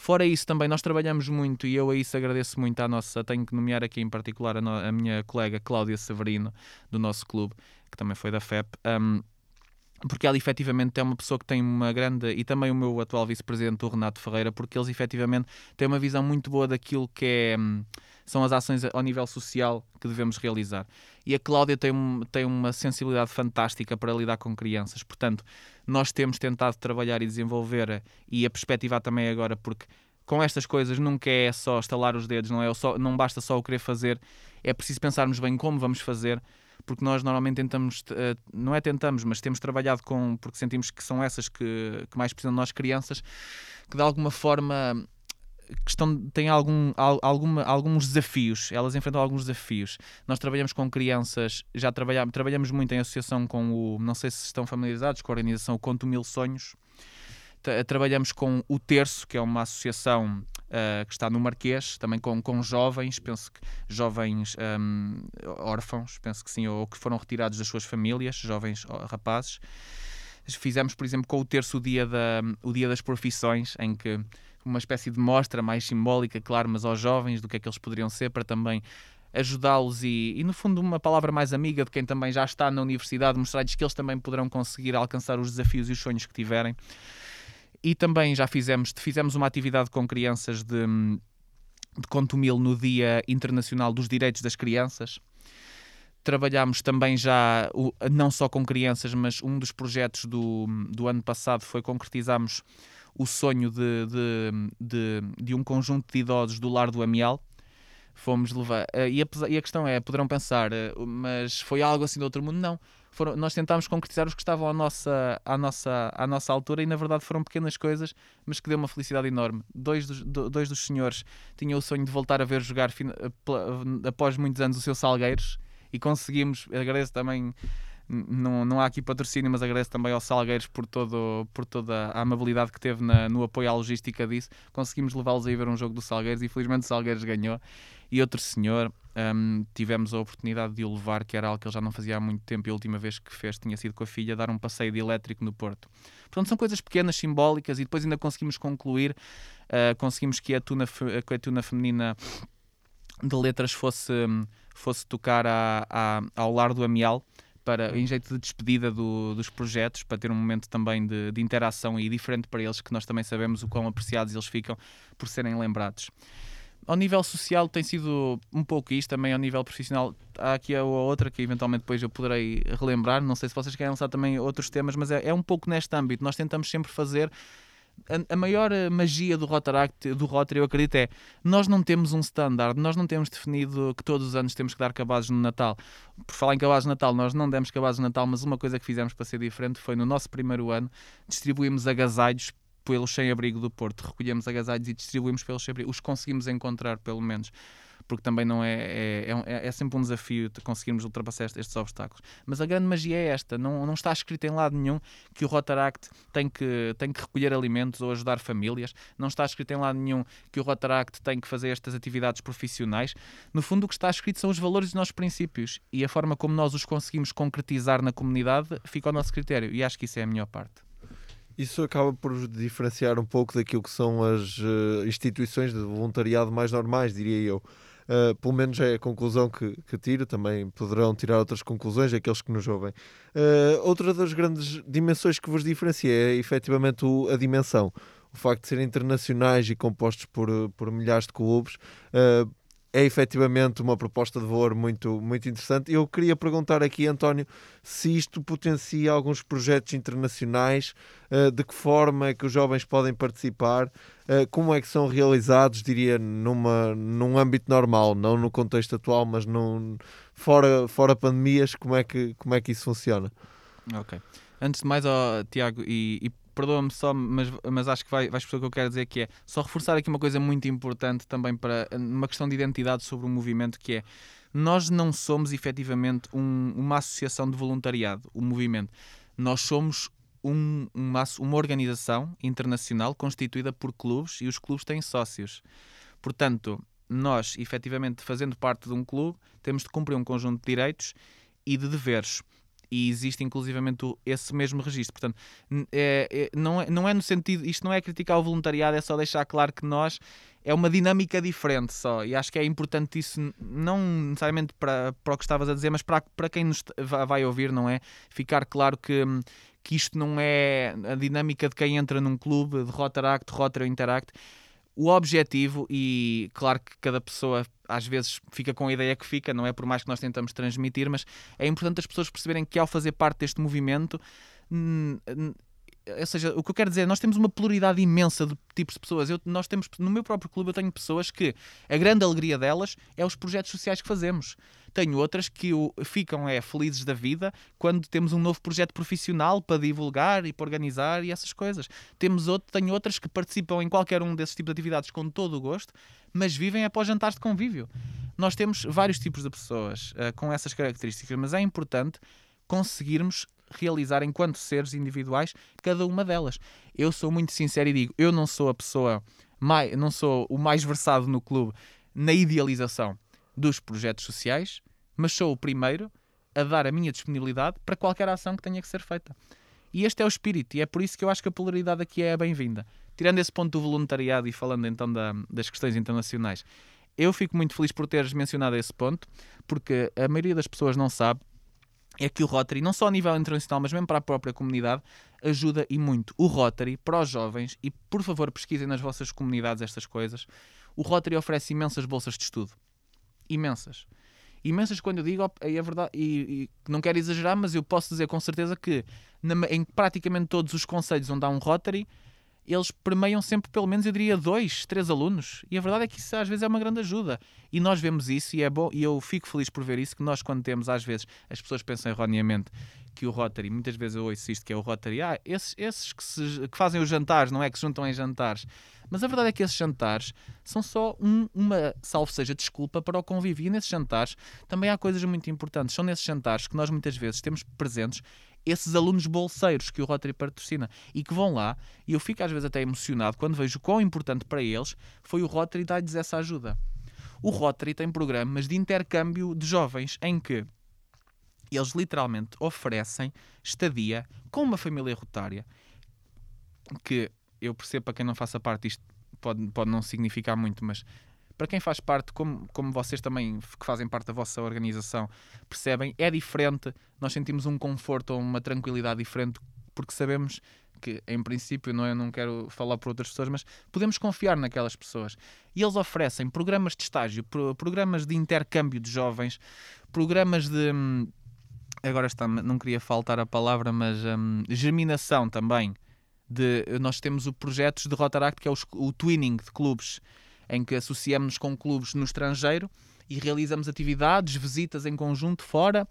Fora isso, também nós trabalhamos muito e eu a isso agradeço muito à nossa. Tenho que nomear aqui em particular a, no, a minha colega Cláudia Severino, do nosso clube, que também foi da FEP. Um, porque ela efetivamente é uma pessoa que tem uma grande. e também o meu atual vice-presidente, o Renato Ferreira, porque eles efetivamente têm uma visão muito boa daquilo que é, hum, são as ações ao nível social que devemos realizar. E a Cláudia tem, tem uma sensibilidade fantástica para lidar com crianças, portanto, nós temos tentado trabalhar e desenvolver e a perspectivar também agora, porque com estas coisas nunca é só estalar os dedos, não, é só, não basta só o querer fazer, é preciso pensarmos bem como vamos fazer porque nós normalmente tentamos, eh, não é tentamos, mas temos trabalhado com, porque sentimos que são essas que, que mais precisam de nós, crianças, que de alguma forma que estão, têm algum, alguma, alguns desafios, elas enfrentam alguns desafios. Nós trabalhamos com crianças, já trabalhamos, trabalhamos muito em associação com o, não sei se estão familiarizados com a organização Conto Mil Sonhos, trabalhamos com o Terço, que é uma associação uh, que está no Marquês, também com, com jovens, penso que jovens um, órfãos, penso que sim, ou que foram retirados das suas famílias, jovens rapazes. Fizemos, por exemplo, com o terço o dia, da, o dia das profissões, em que uma espécie de mostra mais simbólica, claro, mas aos jovens do que é que eles poderiam ser para também ajudá-los e, e, no fundo, uma palavra mais amiga de quem também já está na universidade, mostrar-lhes que eles também poderão conseguir alcançar os desafios e os sonhos que tiverem. E também já fizemos, fizemos uma atividade com crianças de, de Contumil no Dia Internacional dos Direitos das Crianças. Trabalhámos também já, não só com crianças, mas um dos projetos do, do ano passado foi concretizarmos o sonho de, de, de, de um conjunto de idosos do Lar do Amial, fomos levar. Uh, e, a, e, a, questão é, poderão pensar, uh, mas foi algo assim do outro mundo? Não. Foram, nós tentámos concretizar os que estavam à nossa, à, nossa, à nossa altura e na verdade foram pequenas coisas, mas que deu uma felicidade enorme. Dois dos, do, dois dos senhores tinham o sonho de voltar a ver jogar uh, após muitos anos o seu Salgueiros e conseguimos, agradeço também não, não há aqui patrocínio, mas agradeço também ao Salgueiros por, todo, por toda a amabilidade que teve na, no apoio à logística disso. Conseguimos levá-los a ir ver um jogo do Salgueiros e felizmente o Salgueiros ganhou. E outro senhor, um, tivemos a oportunidade de o levar, que era algo que ele já não fazia há muito tempo e a última vez que fez tinha sido com a filha, dar um passeio de elétrico no Porto. Portanto, são coisas pequenas, simbólicas e depois ainda conseguimos concluir, uh, conseguimos que a tuna, a tuna feminina de letras fosse, fosse tocar a, a, ao lar do Amial para, em jeito de despedida do, dos projetos, para ter um momento também de, de, interação e diferente para eles, que nós também sabemos o quão apreciados eles ficam por serem lembrados. Ao nível social tem sido um pouco isto, também ao nível profissional há aqui a outra que eventualmente depois eu poderei relembrar, não sei se vocês querem lançar também outros temas, mas é, é um pouco neste âmbito, nós tentamos sempre fazer a, maior eh, magia do Rotaract, do Rotary, eu acredito, é nós não temos um standard, nós não temos definido que todos os anos temos que dar cabazes no Natal. Por falar em cabazes no Natal, nós não demos cabazes no Natal, mas uma coisa que fizemos para ser diferente foi no nosso primeiro ano distribuímos agasalhos pelo sem-abrigo do Porto. Recolhemos agasalhos e distribuímos pelos sem-abrigo. Os conseguimos encontrar, pelo menos porque também não é, é, é, é sempre um desafio de conseguirmos ultrapassar estes obstáculos. Mas a grande magia é esta: não, não está escrito em lado nenhum que o Rotaract tem que, tem que recolher alimentos ou ajudar famílias, não está escrito em lado nenhum que o Rotaract tem que fazer estas atividades profissionais. No fundo, o que está escrito são os valores dos nossos princípios e a forma como nós os conseguimos concretizar na comunidade fica ao nosso critério, e acho que isso é a melhor parte. Isso acaba por diferenciar um pouco daquilo que são as uh, instituições de voluntariado mais normais, diria eu. Uh, pelo menos é a conclusão que, que tiro, também poderão tirar outras conclusões aqueles que nos ouvem. Uh, outra das grandes dimensões que vos diferencia é efetivamente o, a dimensão. O facto de serem internacionais e compostos por, por milhares de clubes uh, é efetivamente uma proposta de valor muito, muito interessante. Eu queria perguntar aqui, António, se isto potencia alguns projetos internacionais, uh, de que forma é que os jovens podem participar, uh, como é que são realizados, diria, numa, num âmbito normal, não no contexto atual, mas num, fora, fora pandemias, como é, que, como é que isso funciona? Ok. Antes de mais, oh, Tiago, e, e perdoa-me só, mas, mas acho que vai, vais perceber o que eu quero dizer, que é só reforçar aqui uma coisa muito importante também para uma questão de identidade sobre o movimento, que é nós não somos efetivamente um, uma associação de voluntariado, o movimento. Nós somos um, uma, uma organização internacional constituída por clubes e os clubes têm sócios. Portanto, nós, efetivamente, fazendo parte de um clube, temos de cumprir um conjunto de direitos e de deveres e existe inclusivamente esse mesmo registro. Portanto, é, é, não, é, não é no sentido, isto não é criticar o voluntariado, é só deixar claro que nós é uma dinâmica diferente só. E acho que é importante isso, não necessariamente para, para o que estavas a dizer, mas para, para quem nos vai ouvir, não é? Ficar claro que, que isto não é a dinâmica de quem entra num clube de Rotaract, Rotary ou Interact o objetivo, e claro que cada pessoa às vezes fica com a ideia que fica, não é por mais que nós tentamos transmitir, mas é importante as pessoas perceberem que ao fazer parte deste movimento ou seja, o que eu quero dizer, nós temos uma pluralidade imensa de tipos de pessoas. Eu, nós temos, no meu próprio clube, eu tenho pessoas que a grande alegria delas é os projetos sociais que fazemos. Tenho outras que ficam é, felizes da vida quando temos um novo projeto profissional para divulgar e para organizar e essas coisas. Temos outro, tenho outras que participam em qualquer um desses tipos de atividades com todo o gosto, mas vivem após jantares de convívio. Nós temos vários tipos de pessoas uh, com essas características, mas é importante conseguirmos realizar enquanto seres individuais cada uma delas. Eu sou muito sincero e digo, eu não sou a pessoa mais, não sou o mais versado no clube na idealização dos projetos sociais, mas sou o primeiro a dar a minha disponibilidade para qualquer ação que tenha que ser feita. E este é o espírito, e é por isso que eu acho que a polaridade aqui é bem-vinda. Tirando esse ponto do voluntariado e falando então da, das questões internacionais, eu fico muito feliz por teres mencionado esse ponto, porque a maioria das pessoas não sabe é que o Rotary, não só a nível internacional, mas mesmo para a própria comunidade, ajuda e muito. O Rotary, para os jovens, e por favor pesquisem nas vossas comunidades estas coisas, o Rotary oferece imensas bolsas de estudo. Imensas. Imensas quando eu digo, é verdade, e, e não quero exagerar, mas eu posso dizer com certeza que na, em praticamente todos os conselhos onde há um Rotary, eles permeiam sempre pelo menos, eu diria, dois, três alunos. E a verdade é que isso às vezes é uma grande ajuda. E nós vemos isso e é bom, e eu fico feliz por ver isso, que nós quando temos, às vezes, as pessoas pensam erroneamente que o Rotary, muitas vezes eu ouço isto, que é o Rotary, ah, esses, esses que, se, que fazem os jantares, não é? Que se juntam em jantares. Mas a verdade é que esses jantares são só um, uma, salvo seja, desculpa para o convívio. E nesses jantares também há coisas muito importantes. São nesses jantares que nós muitas vezes temos presentes esses alunos bolseiros que o Rotary patrocina e que vão lá, e eu fico às vezes até emocionado quando vejo quão importante para eles foi o Rotary dar-lhes essa ajuda. O Rotary tem programas de intercâmbio de jovens em que eles literalmente oferecem estadia com uma família rotária que eu percebo para quem não faça parte isto pode, pode não significar muito, mas para quem faz parte, como, como vocês também que fazem parte da vossa organização, percebem, é diferente. Nós sentimos um conforto ou uma tranquilidade diferente porque sabemos que, em princípio, não, eu não quero falar por outras pessoas, mas podemos confiar naquelas pessoas. E eles oferecem programas de estágio, programas de intercâmbio de jovens, programas de. Hum, agora está, não queria faltar a palavra, mas um, germinação também. De, nós temos o projetos de Rotaract, que é o, o twinning de clubes em que associamos-nos com clubes no estrangeiro e realizamos atividades, visitas em conjunto fora.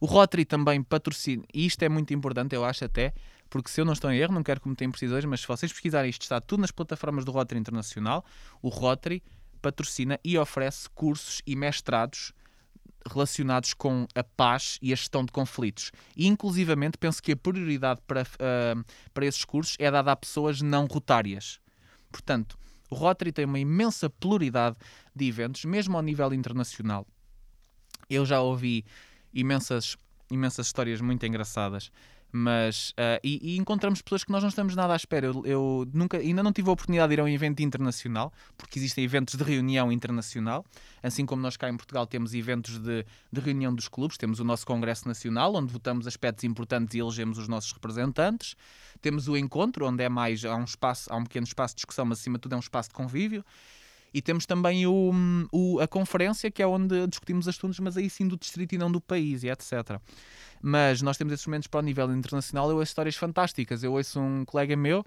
O Rotary também patrocina, e isto é muito importante, eu acho até, porque se eu não estou em erro, não quero cometer imprecisões, mas se vocês pesquisarem isto, está tudo nas plataformas do Rotary Internacional. O Rotary patrocina e oferece cursos e mestrados relacionados com a paz e a gestão de conflitos. E, inclusivamente, penso que a prioridade para, uh, para esses cursos é dada a pessoas não rotárias. Portanto, o Rotary tem uma imensa pluralidade de eventos, mesmo ao nível internacional. Eu já ouvi imensas, imensas histórias muito engraçadas mas uh, e, e, encontramos pessoas que nós não estamos nada à espera. Eu, eu, nunca, ainda não tive a oportunidade de ir a um evento internacional, porque existem eventos de reunião internacional, assim como nós cá em Portugal temos eventos de, de reunião dos clubes, temos o nosso Congresso Nacional, onde votamos aspectos importantes e elegemos os nossos representantes, temos o encontro, onde é mais há um espaço, há um pequeno espaço de discussão, mas acima de tudo é um espaço de convívio. E temos também o, o, a conferência, que é onde discutimos assuntos, mas aí sim do distrito e não do país, e etc. Mas nós temos esses momentos para o nível internacional. Eu ouço histórias fantásticas. Eu ouço um colega meu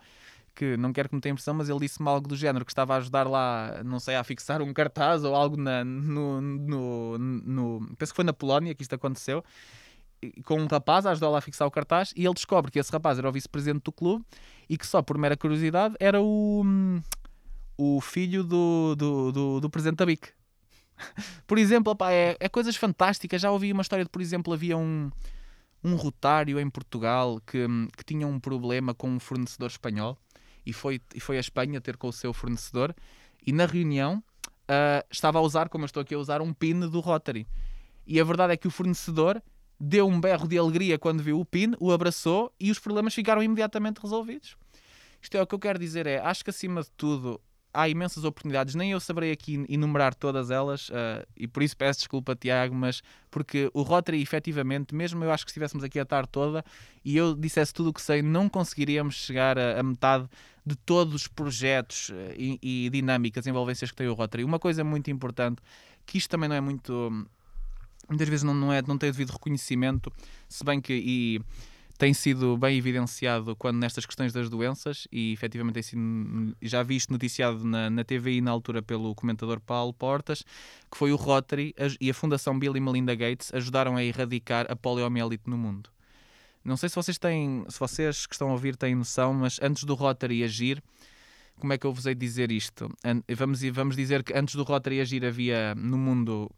que não quero que me tenha impressão, mas ele disse-me algo do género que estava a ajudar lá, não sei, a fixar um cartaz ou algo na, no, no, no penso que foi na Polónia que isto aconteceu, com um rapaz a ajudar lá a fixar o cartaz e ele descobre que esse rapaz era o vice-presidente do clube e que só por mera curiosidade era o, o filho do, do, do, do presidente da BIC. por exemplo, opa, é, é coisas fantásticas. Já ouvi uma história de, por exemplo, havia um um rotário em Portugal que, que tinha um problema com um fornecedor espanhol e foi, e foi a Espanha ter com o seu fornecedor e na reunião uh, estava a usar, como eu estou aqui a usar, um PIN do Rotary. E a verdade é que o fornecedor deu um berro de alegria quando viu o PIN, o abraçou e os problemas ficaram imediatamente resolvidos. Isto é o que eu quero dizer é, acho que acima de tudo há imensas oportunidades, nem eu saberei aqui enumerar todas elas, uh, e por isso peço desculpa, Tiago, mas porque o Rotary, efetivamente, mesmo eu acho que se estivéssemos aqui a tarde toda e eu dissesse tudo o que sei, não conseguiríamos chegar a, a metade de todos os projetos uh, e, e, dinâmicas, envolvências que tem o Rotary. Uma coisa muito importante, que isto também não é muito. Muitas vezes não, não, é, não tem devido reconhecimento, se bem que. E, tem sido bem evidenciado quando nestas questões das doenças e efetivamente tem sido, já visto noticiado na, na TVI na altura pelo comentador Paulo Portas, que foi o Rotary e a Fundação Bill e Melinda Gates ajudaram a erradicar a poliomielite no mundo. Não sei se vocês têm, se vocês que estão a ouvir têm noção, mas antes do Rotary agir, como é que eu vos hei de dizer isto? Vamos, vamos dizer que antes do Rotary agir havia no mundo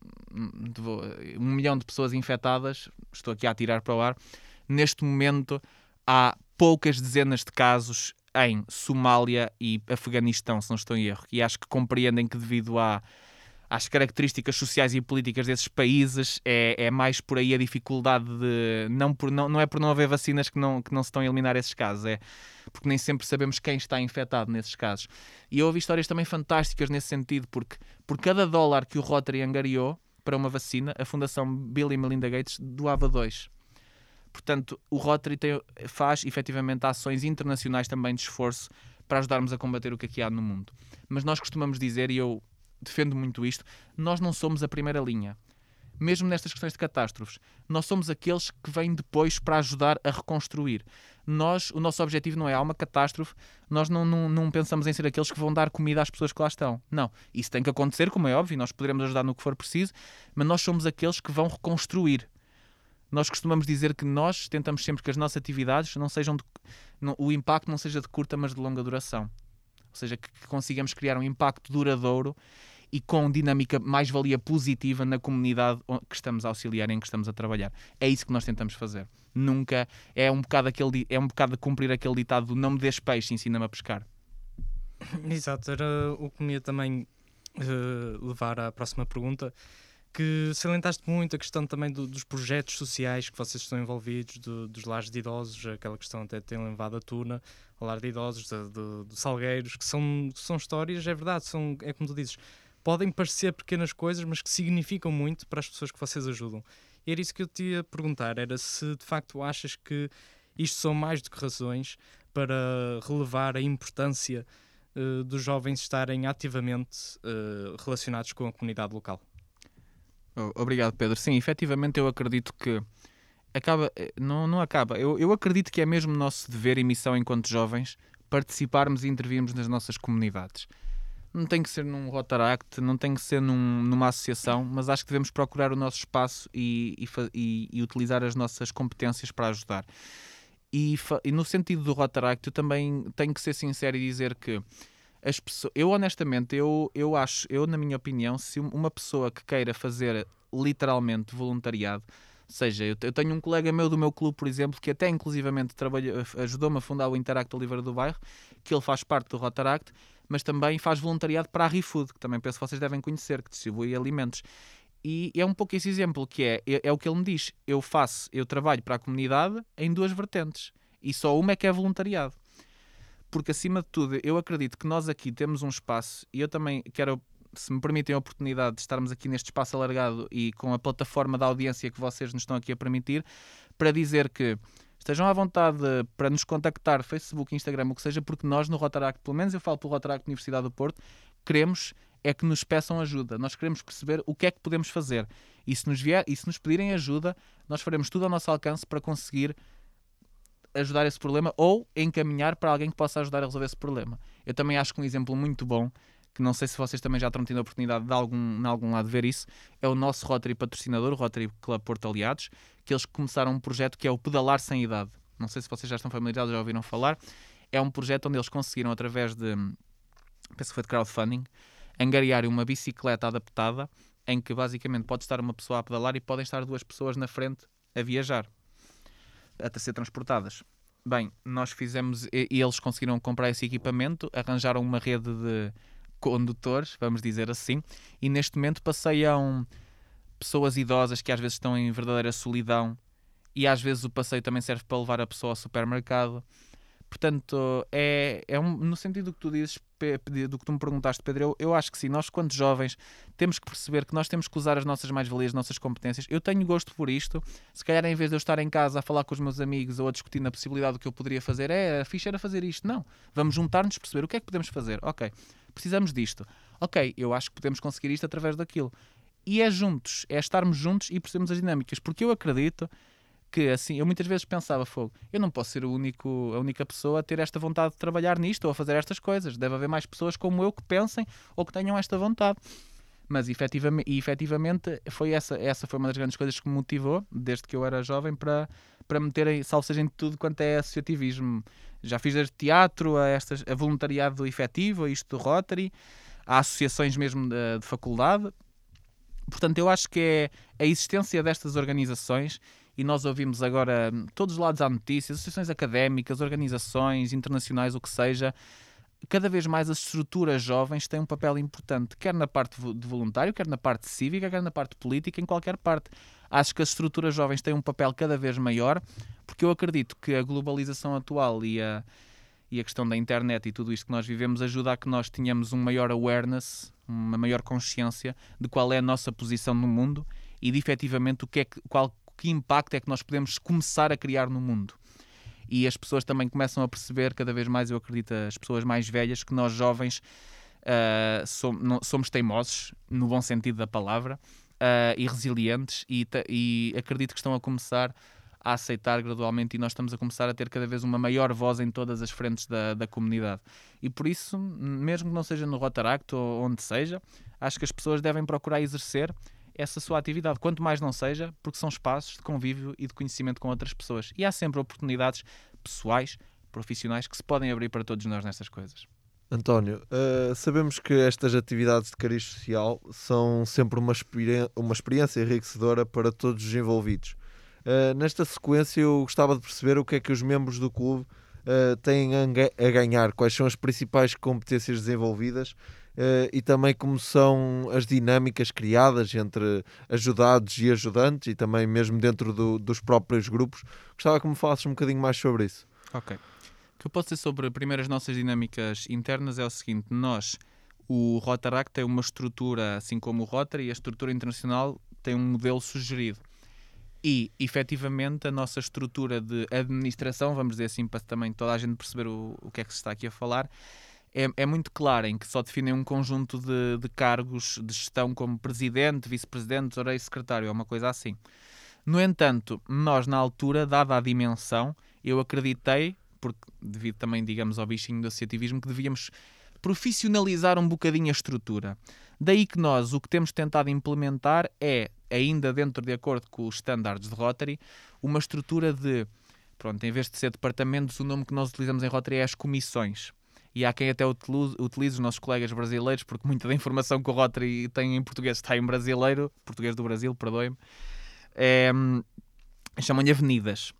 um milhão de pessoas infectadas, estou aqui a tirar para o ar, neste momento há poucas dezenas de casos em Somália e Afeganistão, se não estou em erro, e acho que compreendem que devido à, às características sociais e políticas desses países, é, é mais por aí a dificuldade de. Não, por, não, não é por não haver vacinas que não, que não se estão a eliminar esses casos, é porque nem sempre sabemos quem está infectado nesses casos. E eu ouvi histórias também fantásticas nesse sentido, porque por cada dólar que o Rotary angariou para uma vacina, a Fundação Bill e Melinda Gates doava dois. Portanto, o Rotary tem, faz efetivamente ações internacionais também de esforço para ajudarmos a combater o que aqui há no mundo. Mas nós costumamos dizer, e eu defendo muito isto, nós não somos a primeira linha. Mesmo nestas questões de catástrofes, nós somos aqueles que vêm depois para ajudar a reconstruir. Nós, o nosso objetivo não é há uma catástrofe, nós não, não, não pensamos em ser aqueles que vão dar comida às pessoas que lá estão. Não, isso tem que acontecer, como é óbvio, nós poderemos ajudar no que for preciso, mas nós somos aqueles que vão reconstruir. Nós costumamos dizer que nós tentamos sempre que as nossas atividades não sejam de, não, o impacto não seja de curta, mas de longa duração. Ou seja, que, que consigamos criar um impacto duradouro e com dinâmica mais-valia positiva na comunidade que estamos a auxiliar em que estamos a trabalhar. É isso que nós tentamos fazer. Nunca é um bocado aquele é um bocado de cumprir aquele ditado do não me des peixe, ensina-me a pescar. Exato, era o que me ia também uh, levar à próxima pergunta que salientaste muito a questão também do, dos projetos sociais que vocês estão envolvidos, do, dos lares de idosos, aquela questão até tem levado a tuna, o lar de idosos, do, Salgueiros, que são, são histórias, é verdade, são, é como tu dizes, podem parecer pequenas coisas, mas que significam muito para as pessoas que vocês ajudam. E era isso que eu te ia perguntar, era se de facto achas que isto são mais do que razões para relevar a importância uh, dos jovens estarem ativamente uh, relacionados com a comunidade local. Obrigado, Pedro. Sim, efetivamente eu acredito que acaba, eh, não, não acaba. Eu, eu acredito que é mesmo nosso dever e missão enquanto jovens participarmos e intervirmos nas nossas comunidades. Não tem que ser num Rotaract, não tem que ser num, numa associação, mas acho que devemos procurar o nosso espaço e, e, e utilizar as nossas competências para ajudar. E, e no sentido do Rotaract, eu também tenho que ser sincero e dizer que as pessoas, eu honestamente, eu, eu acho, eu na minha opinião, se uma pessoa que queira fazer literalmente voluntariado, seja, eu, tenho um colega meu do meu clube, por exemplo, que até inclusivamente ajudou-me a fundar o Interact Oliveira do Bairro, que ele faz parte do Rotaract, mas também faz voluntariado para a ReFood, que também penso que vocês devem conhecer, que distribui alimentos. E é um pouco esse exemplo que é, é, é o que ele me diz. Eu faço, eu trabalho para a comunidade em duas vertentes. E só uma é que é voluntariado porque acima de tudo eu acredito que nós aqui temos um espaço e eu também quero se me permitem a oportunidade de estarmos aqui neste espaço alargado e com a plataforma da audiência que vocês nos estão aqui a permitir, para dizer que estejam à vontade para nos contactar, Facebook, Instagram, o que seja, porque nós no Rotaract, pelo menos eu falo pelo Rotaract Universidade do Porto, queremos é que nos peçam ajuda. Nós queremos perceber o que é que podemos fazer. E se nos, vier, e se nos pedirem ajuda, nós faremos tudo ao nosso alcance para conseguir ajudar esse problema ou encaminhar para alguém que possa ajudar a resolver esse problema. Eu também acho que um exemplo muito bom, que não sei se vocês também já terão tido a oportunidade de algum, de algum lado ver isso, é o nosso Rotary patrocinador, o Rotary Club Porto Aliados, que eles começaram um projeto que é o Pedalar Sem Idade. Não sei se vocês já estão familiarizados, já ouviram falar. É um projeto onde eles conseguiram, através de, penso que foi de crowdfunding, angariar uma bicicleta adaptada, em que basicamente pode estar uma pessoa a pedalar e podem estar duas pessoas na frente a viajar a ser transportadas. Bem, nós fizemos e eles conseguiram comprar esse equipamento, arranjaram uma rede de condutores, vamos dizer assim, e neste momento passeiam pessoas idosas que às vezes estão em verdadeira solidão e às vezes o passeio também serve para levar a pessoa ao supermercado. Portanto, é, é um, no sentido do que tu dizes, do que tu me perguntaste, Pedro, eu, eu acho que sim, nós, quando jovens, temos que perceber que nós temos que usar as nossas mais-valias, as nossas competências. Eu tenho gosto por isto. Se calhar, em vez de eu estar em casa a falar com os meus amigos ou a discutir na possibilidade do que eu poderia fazer, é a ficha era fazer isto. Não. Vamos juntar-nos, perceber o que é que podemos fazer. Ok, precisamos disto. Ok, eu acho que podemos conseguir isto através daquilo. E é juntos, é estarmos juntos e percebermos as dinâmicas, porque eu acredito que assim, eu muitas vezes pensava, fogo, eu não posso ser o único, a única pessoa a ter esta vontade de trabalhar nisto ou a fazer estas coisas. Deve haver mais pessoas como eu que pensem ou que tenham esta vontade. Mas efetivamente, efetivamente foi essa, essa foi uma das grandes coisas que me motivou, desde que eu era jovem, para, para meter salvo seja em tudo quanto é associativismo. Já fiz desde teatro a, estas, a voluntariado efetivo, a isto do Rotary, a associações mesmo de, de faculdade. Portanto, eu acho que é a existência destas organizações e nós ouvimos agora todos os lados há notícias, associações académicas, organizações internacionais, o que seja, cada vez mais as estruturas jovens têm um papel importante, quer na parte de voluntário, quer na parte cívica, quer na parte política, em qualquer parte. Acho que as estruturas jovens têm um papel cada vez maior, porque eu acredito que a globalização atual e a, e a questão da internet e tudo isto que nós vivemos ajuda a que nós tenhamos um maior awareness, uma maior consciência de qual é a nossa posição no mundo e de efetivamente o que é que, qual, que impacto é que nós podemos começar a criar no mundo e as pessoas também começam a perceber cada vez mais, eu acredito, as pessoas mais velhas, que nós jovens uh, somos, não, somos teimosos, no bom sentido da palavra, uh, e resilientes, e, e acredito que estão a começar a aceitar gradualmente e nós estamos a começar a ter cada vez uma maior voz em todas as frentes da, da comunidade. E por isso, mesmo que não seja no Rotaract ou onde seja, acho que as pessoas devem procurar exercer essa sua atividade, quanto mais não seja, porque são espaços de convívio e de conhecimento com outras pessoas. E há sempre oportunidades pessoais, profissionais, que se podem abrir para todos nós nestas coisas. António, uh, sabemos que estas atividades de cariz social são sempre uma, uma experiência enriquecedora para todos os envolvidos. Uh, nesta sequência, eu gostava de perceber o que é que os membros do clube uh, têm a ganhar, quais são as principais competências desenvolvidas uh, e também como são as dinâmicas criadas entre ajudados e ajudantes e também mesmo dentro do, dos próprios grupos. Gostava que me falasses um bocadinho mais sobre isso. Ok. O que eu posso dizer sobre primeiro as nossas dinâmicas internas é o seguinte: nós, o Rotaract tem uma estrutura, assim como o Rotary, e a estrutura internacional tem um modelo sugerido. E, efetivamente, a nossa estrutura de administração, vamos dizer assim, para também toda a gente perceber o, o que é que se está aqui a falar, é, é muito clara, em que só definem um conjunto de, de cargos de gestão como presidente, vice-presidente, tesoureiro e secretário, é uma coisa assim. No entanto, nós, na altura, dada a dimensão, eu acreditei, porque devido também, digamos, ao bichinho do associativismo, que devíamos profissionalizar um bocadinho a estrutura. Daí que nós o que temos tentado implementar é, ainda dentro de acordo com os estándares de Rotary, uma estrutura de, pronto, em vez de ser departamentos, o nome que nós utilizamos em Rotary é as comissões e há quem até utilize, os nossos colegas brasileiros, porque muita da informação que o Rotary tem em português está em brasileiro, português do Brasil, perdoe-me, é, chamam-lhe avenidas.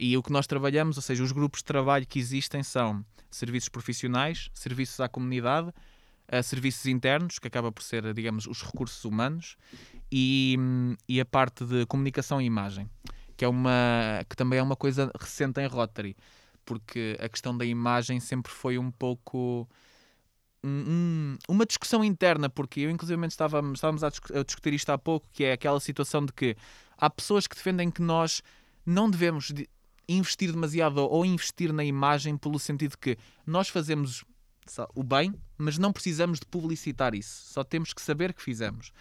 E o que nós trabalhamos, ou seja, os grupos de trabalho que existem são serviços profissionais, serviços à comunidade, uh, serviços internos, que acaba por ser, digamos, os recursos humanos, e, e a parte de comunicação e imagem, que, é uma, que também é uma coisa recente em Rotary porque a questão da imagem sempre foi um pouco um, uma discussão interna, porque eu inclusive estávamos, estávamos a, discutir, a discutir isto há pouco, que é aquela situação de que há pessoas que defendem que nós não devemos investir demasiado ou investir na imagem pelo sentido que nós fazemos o bem, mas não precisamos de publicitar isso, só temos que saber que fizemos.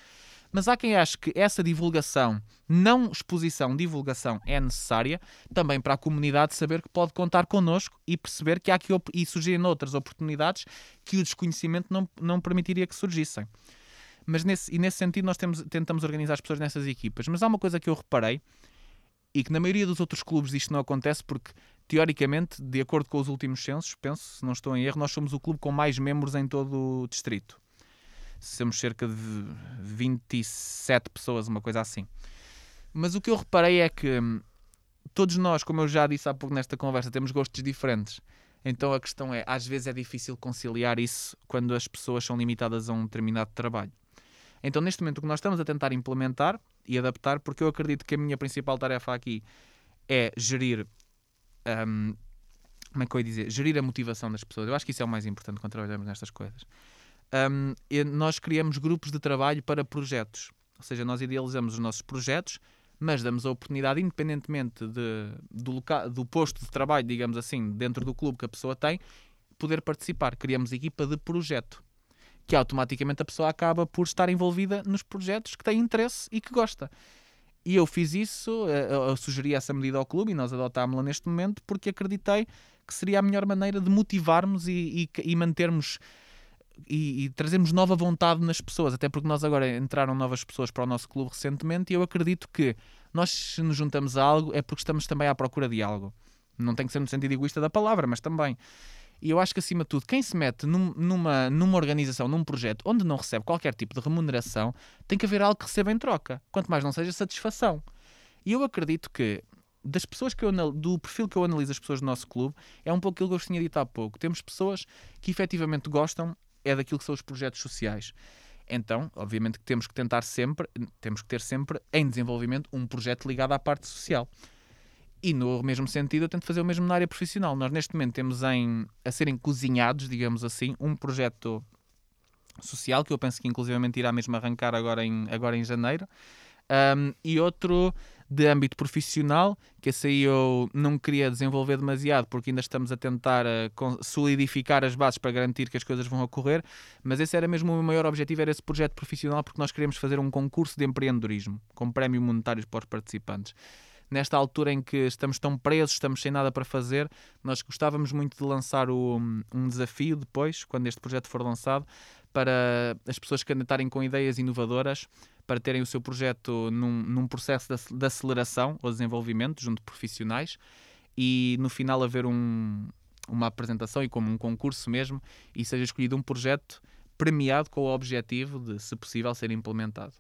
Mas há quem ache que essa divulgação, não exposição, divulgação, é necessária também para a comunidade saber que pode contar connosco e perceber que há aqui e surgirem outras oportunidades que o desconhecimento não, não permitiria que surgissem. Mas nesse, e nesse sentido nós temos, tentamos organizar as pessoas nessas equipas. Mas há uma coisa que eu reparei e que na maioria dos outros clubes isto não acontece porque teoricamente, de acordo com os últimos censos, penso, se não estou em erro, nós somos o clube com mais membros em todo o distrito somos cerca de 27 pessoas, uma coisa assim. Mas o que eu reparei é que hum, todos nós, como eu já disse há pouco nesta conversa, temos gostos diferentes. Então a questão é, às vezes é difícil conciliar isso quando as pessoas são limitadas a um determinado trabalho. Então, neste momento, o que nós estamos a tentar implementar e adaptar, porque eu acredito que a minha principal tarefa aqui é gerir. Um, como é que eu ia dizer? Gerir a motivação das pessoas. Eu acho que isso é o mais importante quando trabalhamos nestas coisas um, nós criamos grupos de trabalho para projetos. Ou seja, nós idealizamos os nossos projetos, mas damos a oportunidade, independentemente de, do, do posto de trabalho, digamos assim, dentro do clube que a pessoa tem, poder participar. Criamos equipa de projeto, que automaticamente a pessoa acaba por estar envolvida nos projetos que tem interesse e que gosta. E eu fiz isso, eh, eu sugeri essa medida ao clube e nós adotámos-la neste momento porque acreditei que seria a melhor maneira de motivarmos e, e, e mantermos e, e, trazemos nova vontade nas pessoas, até porque nós agora entraram novas pessoas para o nosso clube recentemente e eu acredito que nós se nos juntamos a algo é porque estamos também à procura de algo. Não tem que ser no sentido egoísta da palavra, mas também. E eu acho que acima de tudo, quem se mete num, numa, numa organização, num projeto onde não recebe qualquer tipo de remuneração, tem que haver algo que receba em troca, quanto mais não seja satisfação. E eu acredito que das pessoas que eu do perfil que eu analiso as pessoas do nosso clube, é um pouco aquilo que eu vos tinha dito há pouco. Temos pessoas que efetivamente gostam é daquilo que são os projetos sociais. Então, obviamente que temos que tentar sempre, temos que ter sempre em desenvolvimento um projeto ligado à parte social. E no mesmo sentido, eu tento fazer o mesmo na área profissional. Nós neste momento temos em, a serem cozinhados, digamos assim, um projeto social que eu penso que inclusivamente irá mesmo arrancar agora em, agora em janeiro. Um, e outro de âmbito profissional, que esse eu não queria desenvolver demasiado porque ainda estamos a tentar con- solidificar as bases para garantir que as coisas vão ocorrer, mas esse era mesmo o meu maior objetivo, era esse projeto profissional porque nós queremos fazer um concurso de empreendedorismo com prémio monetários para os participantes. Nesta altura em que estamos tão presos, estamos sem nada para fazer, nós gostávamos muito de lançar o- um desafio depois, quando este projeto for lançado, para as pessoas candidatarem com ideias inovadoras para terem o seu projeto num, num processo de, ac- de aceleração ou desenvolvimento junto de profissionais e no final haver um- uma apresentação e como um concurso mesmo e seja escolhido um projeto premiado com o objetivo de, se possível, ser implementado.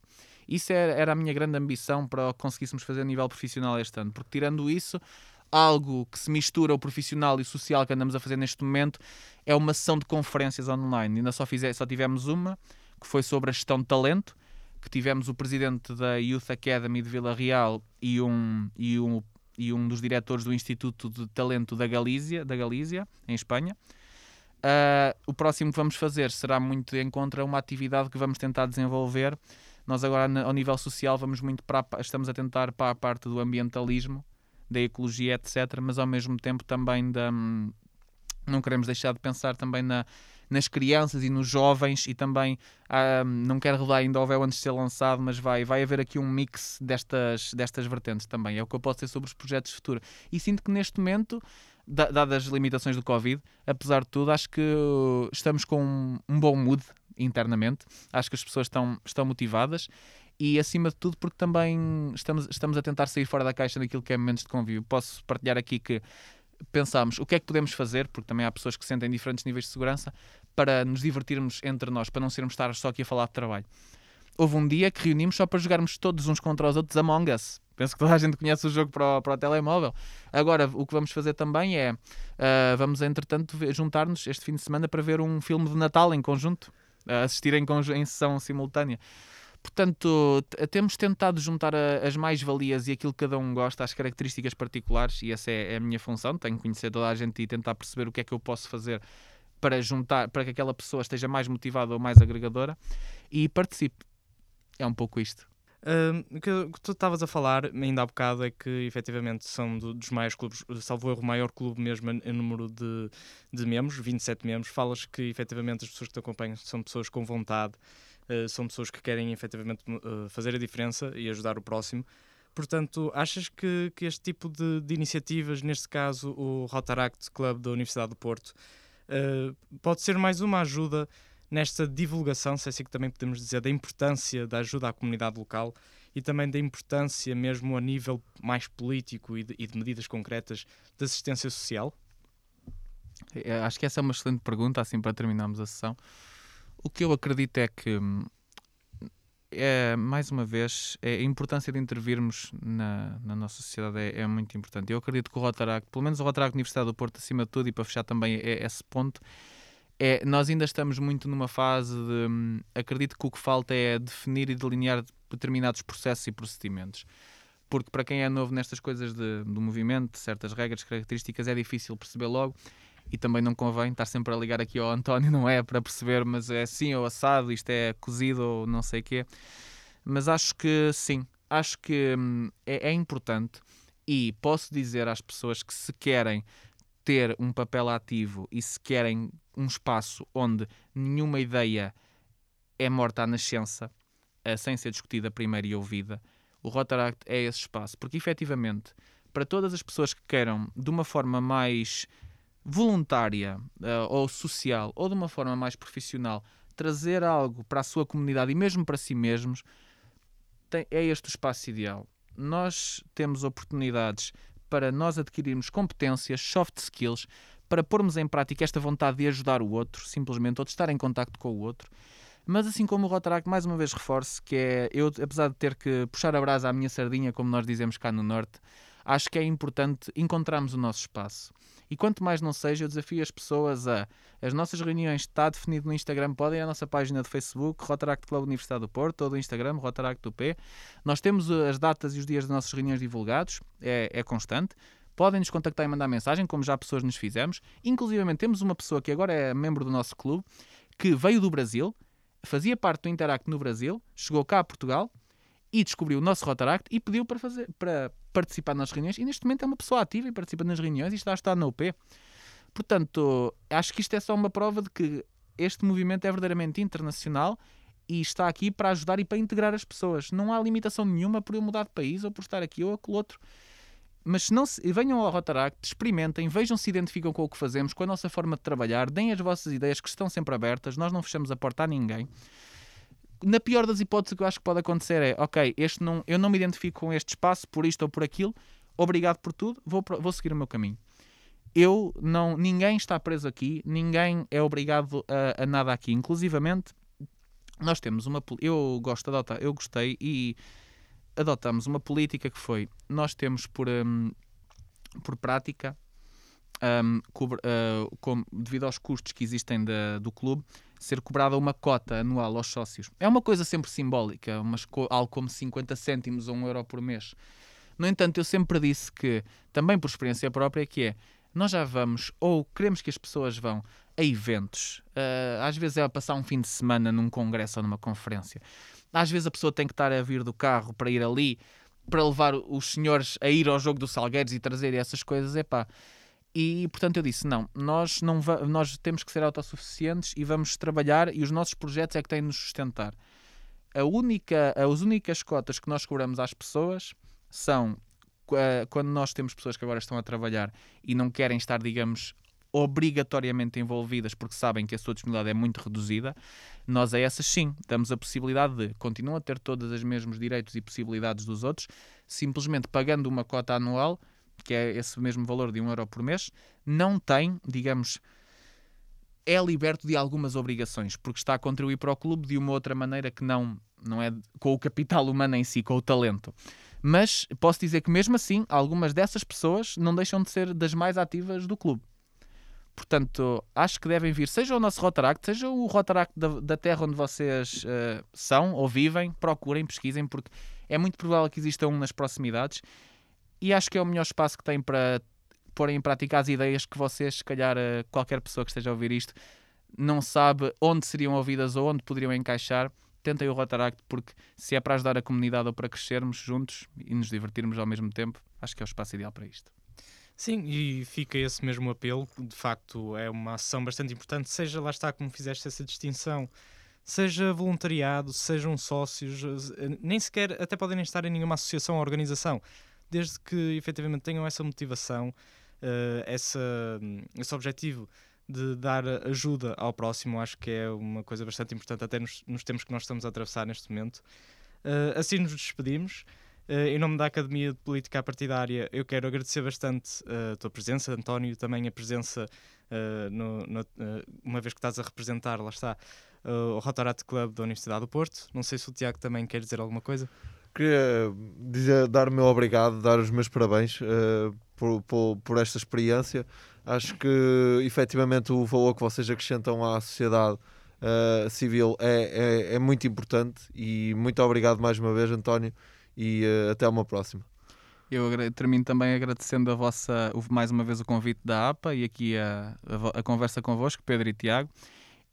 Isso era, era a minha grande ambição para o conseguíssemos fazer a nível profissional este ano, porque tirando isso, algo que se mistura o profissional e o social que andamos a fazer neste momento é uma sessão de conferências online. Ainda só, fize, só tivemos uma, que foi sobre a gestão de talento, que tivemos o presidente da Youth Academy de Vila Real e um, e um, e um dos diretores do Instituto de Talento da Galícia, da Galícia em Espanha. Ah, o próximo que vamos fazer será muito em contra uma atividade que vamos tentar desenvolver. Nós agora, ao nível social, vamos muito para estamos a tentar para a parte do ambientalismo, da ecologia, etc., mas ao mesmo tempo também da, hum, não queremos deixar de pensar também na, nas crianças e nos jovens e também ah, não quero revelar ainda o véu antes de ser lançado, mas vai, vai haver aqui um mix destas, destas vertentes também. É o que eu posso dizer sobre os projetos de futuro. E sinto que neste momento, da- dadas as limitações do Covid, apesar de tudo, acho que estamos com um bom mood internamente. Acho que as pessoas estão, estão motivadas e acima de tudo porque também estamos, estamos a tentar sair fora da caixa naquilo que é momentos de convívio. Posso partilhar aqui que pensámos o que é que podemos fazer, porque também há pessoas que sentem diferentes níveis de segurança, para nos divertirmos entre nós, para não sermos estar só aqui a falar de trabalho. Houve um dia que reunimos só para jogarmos todos uns contra os outros Among Us. Penso que toda a gente conhece o jogo para o, para o telemóvel. Agora, o que vamos fazer também é, ah, vamos entretanto juntar-nos este fim de semana para ver um filme de Natal em conjunto, ah, assistir em, em sessão simultânea. Portanto, temos tentado juntar as mais-valias e aquilo que cada um gosta, às características particulares, e essa é, é a minha função. Tenho que conhecer toda a gente e tentar perceber o que é que eu posso fazer para juntar, para que aquela pessoa esteja mais motivada ou mais agregadora e participe. É um pouco isto. Hum, o o que tu estavas a falar ainda há bocado é que efetivamente são do- dos maiores clubes, salvo erro, o maior clube mesmo em número de, de membros, 27 membros. Falas que efetivamente as pessoas que te acompanham são pessoas com vontade, eh, são pessoas que querem efetivamente eh, fazer a diferença e ajudar o próximo. Portanto, achas que, que este tipo de, de iniciativas, neste caso o Rotaract Club da Universidade do Porto, eh, pode ser mais uma ajuda nesta divulgação, se é assim que também podemos dizer, da importância da ajuda à comunidade local e também da importância mesmo a nível mais político e de, e de medidas concretas de assistência social? É, Acho que essa é uma excelente pergunta, assim para terminarmos a sessão. O que eu acredito é que, hum, é, mais uma vez, é a importância de intervirmos na, na nossa sociedade é, é muito importante. Eu acredito que o Rotaract, pelo menos o Rotaract Universidade do Porto, acima de tudo, e para fechar também é- esse ponto, é, nós ainda estamos muito numa fase de. hum, Acredito que o que falta é definir e delinear determinados processos e procedimentos. Porque para quem é novo nestas coisas de, do movimento, certas regras, características, é difícil perceber logo e também não convém estar sempre a ligar aqui ao António, não é? Para perceber, mas é assim ou assado, isto é cozido ou não sei o quê. Mas acho que sim, acho que hum, é, é importante e posso dizer às pessoas que se querem ter um papel ativo e se querem um espaço onde nenhuma ideia é morta à nascença, eh, sem ser discutida primeiro e ouvida, o Rotaract é esse espaço. Porque efetivamente, para todas as pessoas que queiram, de uma forma mais voluntária eh, ou social, ou de uma forma mais profissional, trazer algo para a sua comunidade e mesmo para si mesmos, tem- é este o espaço ideal. Nós temos oportunidades para nós adquirirmos competências, soft skills, para pormos em prática esta vontade de ajudar o outro, simplesmente, ou de estar em contacto com o outro. Mas assim como o Rotaract, mais uma vez reforço que é, eu, apesar de ter que puxar a brasa à minha sardinha, como nós dizemos cá no Norte, acho que é importante encontrarmos o nosso espaço. E quanto mais não seja, eu desafio as pessoas a. As nossas reuniões está definido no Instagram, podem ir à nossa página do Facebook, Rotaract Club Universidade do Porto, ou do Instagram, Rotaract UP. Nós temos uh, as datas e os dias das nossas reuniões divulgados, é, é constante. Podem nos contactar e mandar mensagem, como já pessoas nos fizemos. Inclusive, temos uma pessoa que agora é membro do nosso clube, que veio do Brasil, fazia parte do Interact no Brasil, chegou cá a Portugal e descobriu o nosso Rotaract e pediu para, fazer, para participar nas reuniões. E neste momento é uma pessoa ativa e participa nas reuniões e está a estar na UP. Portanto, acho que isto é só uma prova de que este movimento é verdadeiramente internacional e está aqui para ajudar e para integrar as pessoas. Não há limitação nenhuma por eu mudar de país ou por estar aqui ou aquele outro. Mas não se, venham ao Rotaract, experimentem, vejam se identificam com o que fazemos, com a nossa forma de trabalhar, deem as vossas ideias que estão sempre abertas, nós não fechamos a porta a ninguém. Na pior das hipóteses, o que eu acho que pode acontecer é: ok, este não, eu não me identifico com este espaço por isto ou por aquilo, obrigado por tudo, vou, vou seguir o meu caminho. Eu não, ninguém está preso aqui, ninguém é obrigado a, a nada aqui. Inclusivamente, nós temos uma. Eu gosto de adotar, eu gostei e adotamos uma política que foi: nós temos por, um, por prática, um, uh, com, devido aos custos que existem do clube, ser cobrada uma cota anual aos sócios. É uma coisa sempre simbólica, mas algo como 50 cêntimos ou 1 euro por mês. No entanto, eu sempre disse que, também por experiência própria, que é nós já vamos, ou queremos que as pessoas vão a eventos. Uh, às vezes é passar um fim de semana num congresso ou numa conferência. Às vezes a pessoa tem que estar a vir do carro para ir ali, para levar os senhores a ir ao jogo do Salgueiros e trazer essas coisas. Epá. E portanto eu disse: não, nós, não nós temos que ser autossuficientes e vamos trabalhar e os nossos projetos é que têm de nos sustentar. A única, as únicas cotas que nós cobramos às pessoas são quando nós temos pessoas que agora estão a trabalhar e não querem estar, digamos, obrigatoriamente envolvidas porque sabem que a sua disponibilidade é muito reduzida, nós a essas sim damos a possibilidade de continuam a ter todos os mesmos direitos e possibilidades dos outros, simplesmente pagando uma cota anual, que é esse mesmo valor de um euro por mês, não tem, digamos, é liberto de algumas obrigações, porque está a contribuir para o clube de uma outra maneira que não, não é com o capital humano em si, com o talento. Mas posso dizer que mesmo assim, algumas dessas pessoas não deixam de ser das mais ativas do clube. Portanto, acho que devem vir, seja o nosso Rotaract, seja o Rotaract da, da terra onde vocês uh, são ou vivem, procurem, pesquisem, porque é muito provável que exista um nas proximidades e acho que é o melhor espaço que têm para porem em prática as ideias que vocês, se calhar, uh, qualquer pessoa que esteja a ouvir isto, não sabe onde seriam ouvidas ou onde poderiam encaixar. Tentem o Rotaract, porque se é para ajudar a comunidade ou para crescermos juntos e nos divertirmos ao mesmo tempo, acho que é o espaço ideal para isto. Sim, e fica esse mesmo apelo. De facto, é uma ação bastante importante, seja lá está como fizeste essa distinção, seja voluntariado, sejam sócios, nem sequer até podem estar em nenhuma associação ou organização, desde que efetivamente tenham essa motivação, uh, essa, esse objetivo de dar ajuda ao próximo, acho que é uma coisa bastante importante, até nos, nos tempos que nós estamos a atravessar neste momento. Uh, assim nos despedimos. Uh, em nome da Academia de Política Partidária, eu quero agradecer bastante uh, a tua presença, António, também a presença, uh, no, no, uma vez que estás a representar, lá está, o Rotaract Club da Universidade do Porto. Não sei se o Tiago também quer dizer alguma coisa. Queria dizer, dar o meu obrigado, dar os meus parabéns por, por, por esta experiência. Acho que, efetivamente, o valor que vocês acrescentam à sociedade civil é, é, é muito importante e muito obrigado mais uma vez, António e uh, até uma próxima. Eu termino também agradecendo a vossa, mais uma vez o convite da APA e aqui a, a, a conversa convosco, Pedro e Tiago.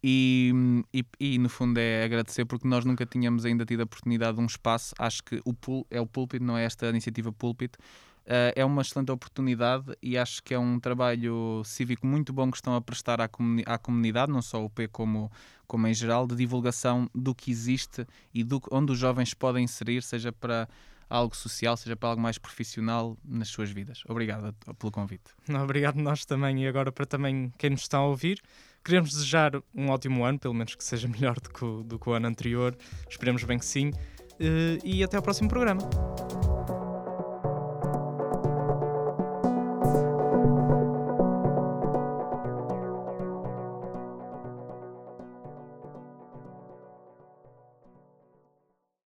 E, e, e, no fundo é agradecer porque nós nunca tínhamos ainda tido a oportunidade de um espaço. Acho que o pul, é o Pulpit, não é esta iniciativa Pulpit. Uh, é uma excelente oportunidade e acho que é um trabalho cívico muito bom que estão a prestar à, comuni à comunidade, não só o P como, como em geral, de divulgação do que existe e do, onde os jovens podem inserir, seja para algo social, seja para algo mais profissional nas suas vidas. Obrigado pelo convite. Obrigado nós também e agora para também quem nos está a ouvir. Queremos desejar um ótimo ano, pelo menos que seja melhor do que o, do que o ano anterior. Esperemos bem que sim. Eh, e até ao próximo programa.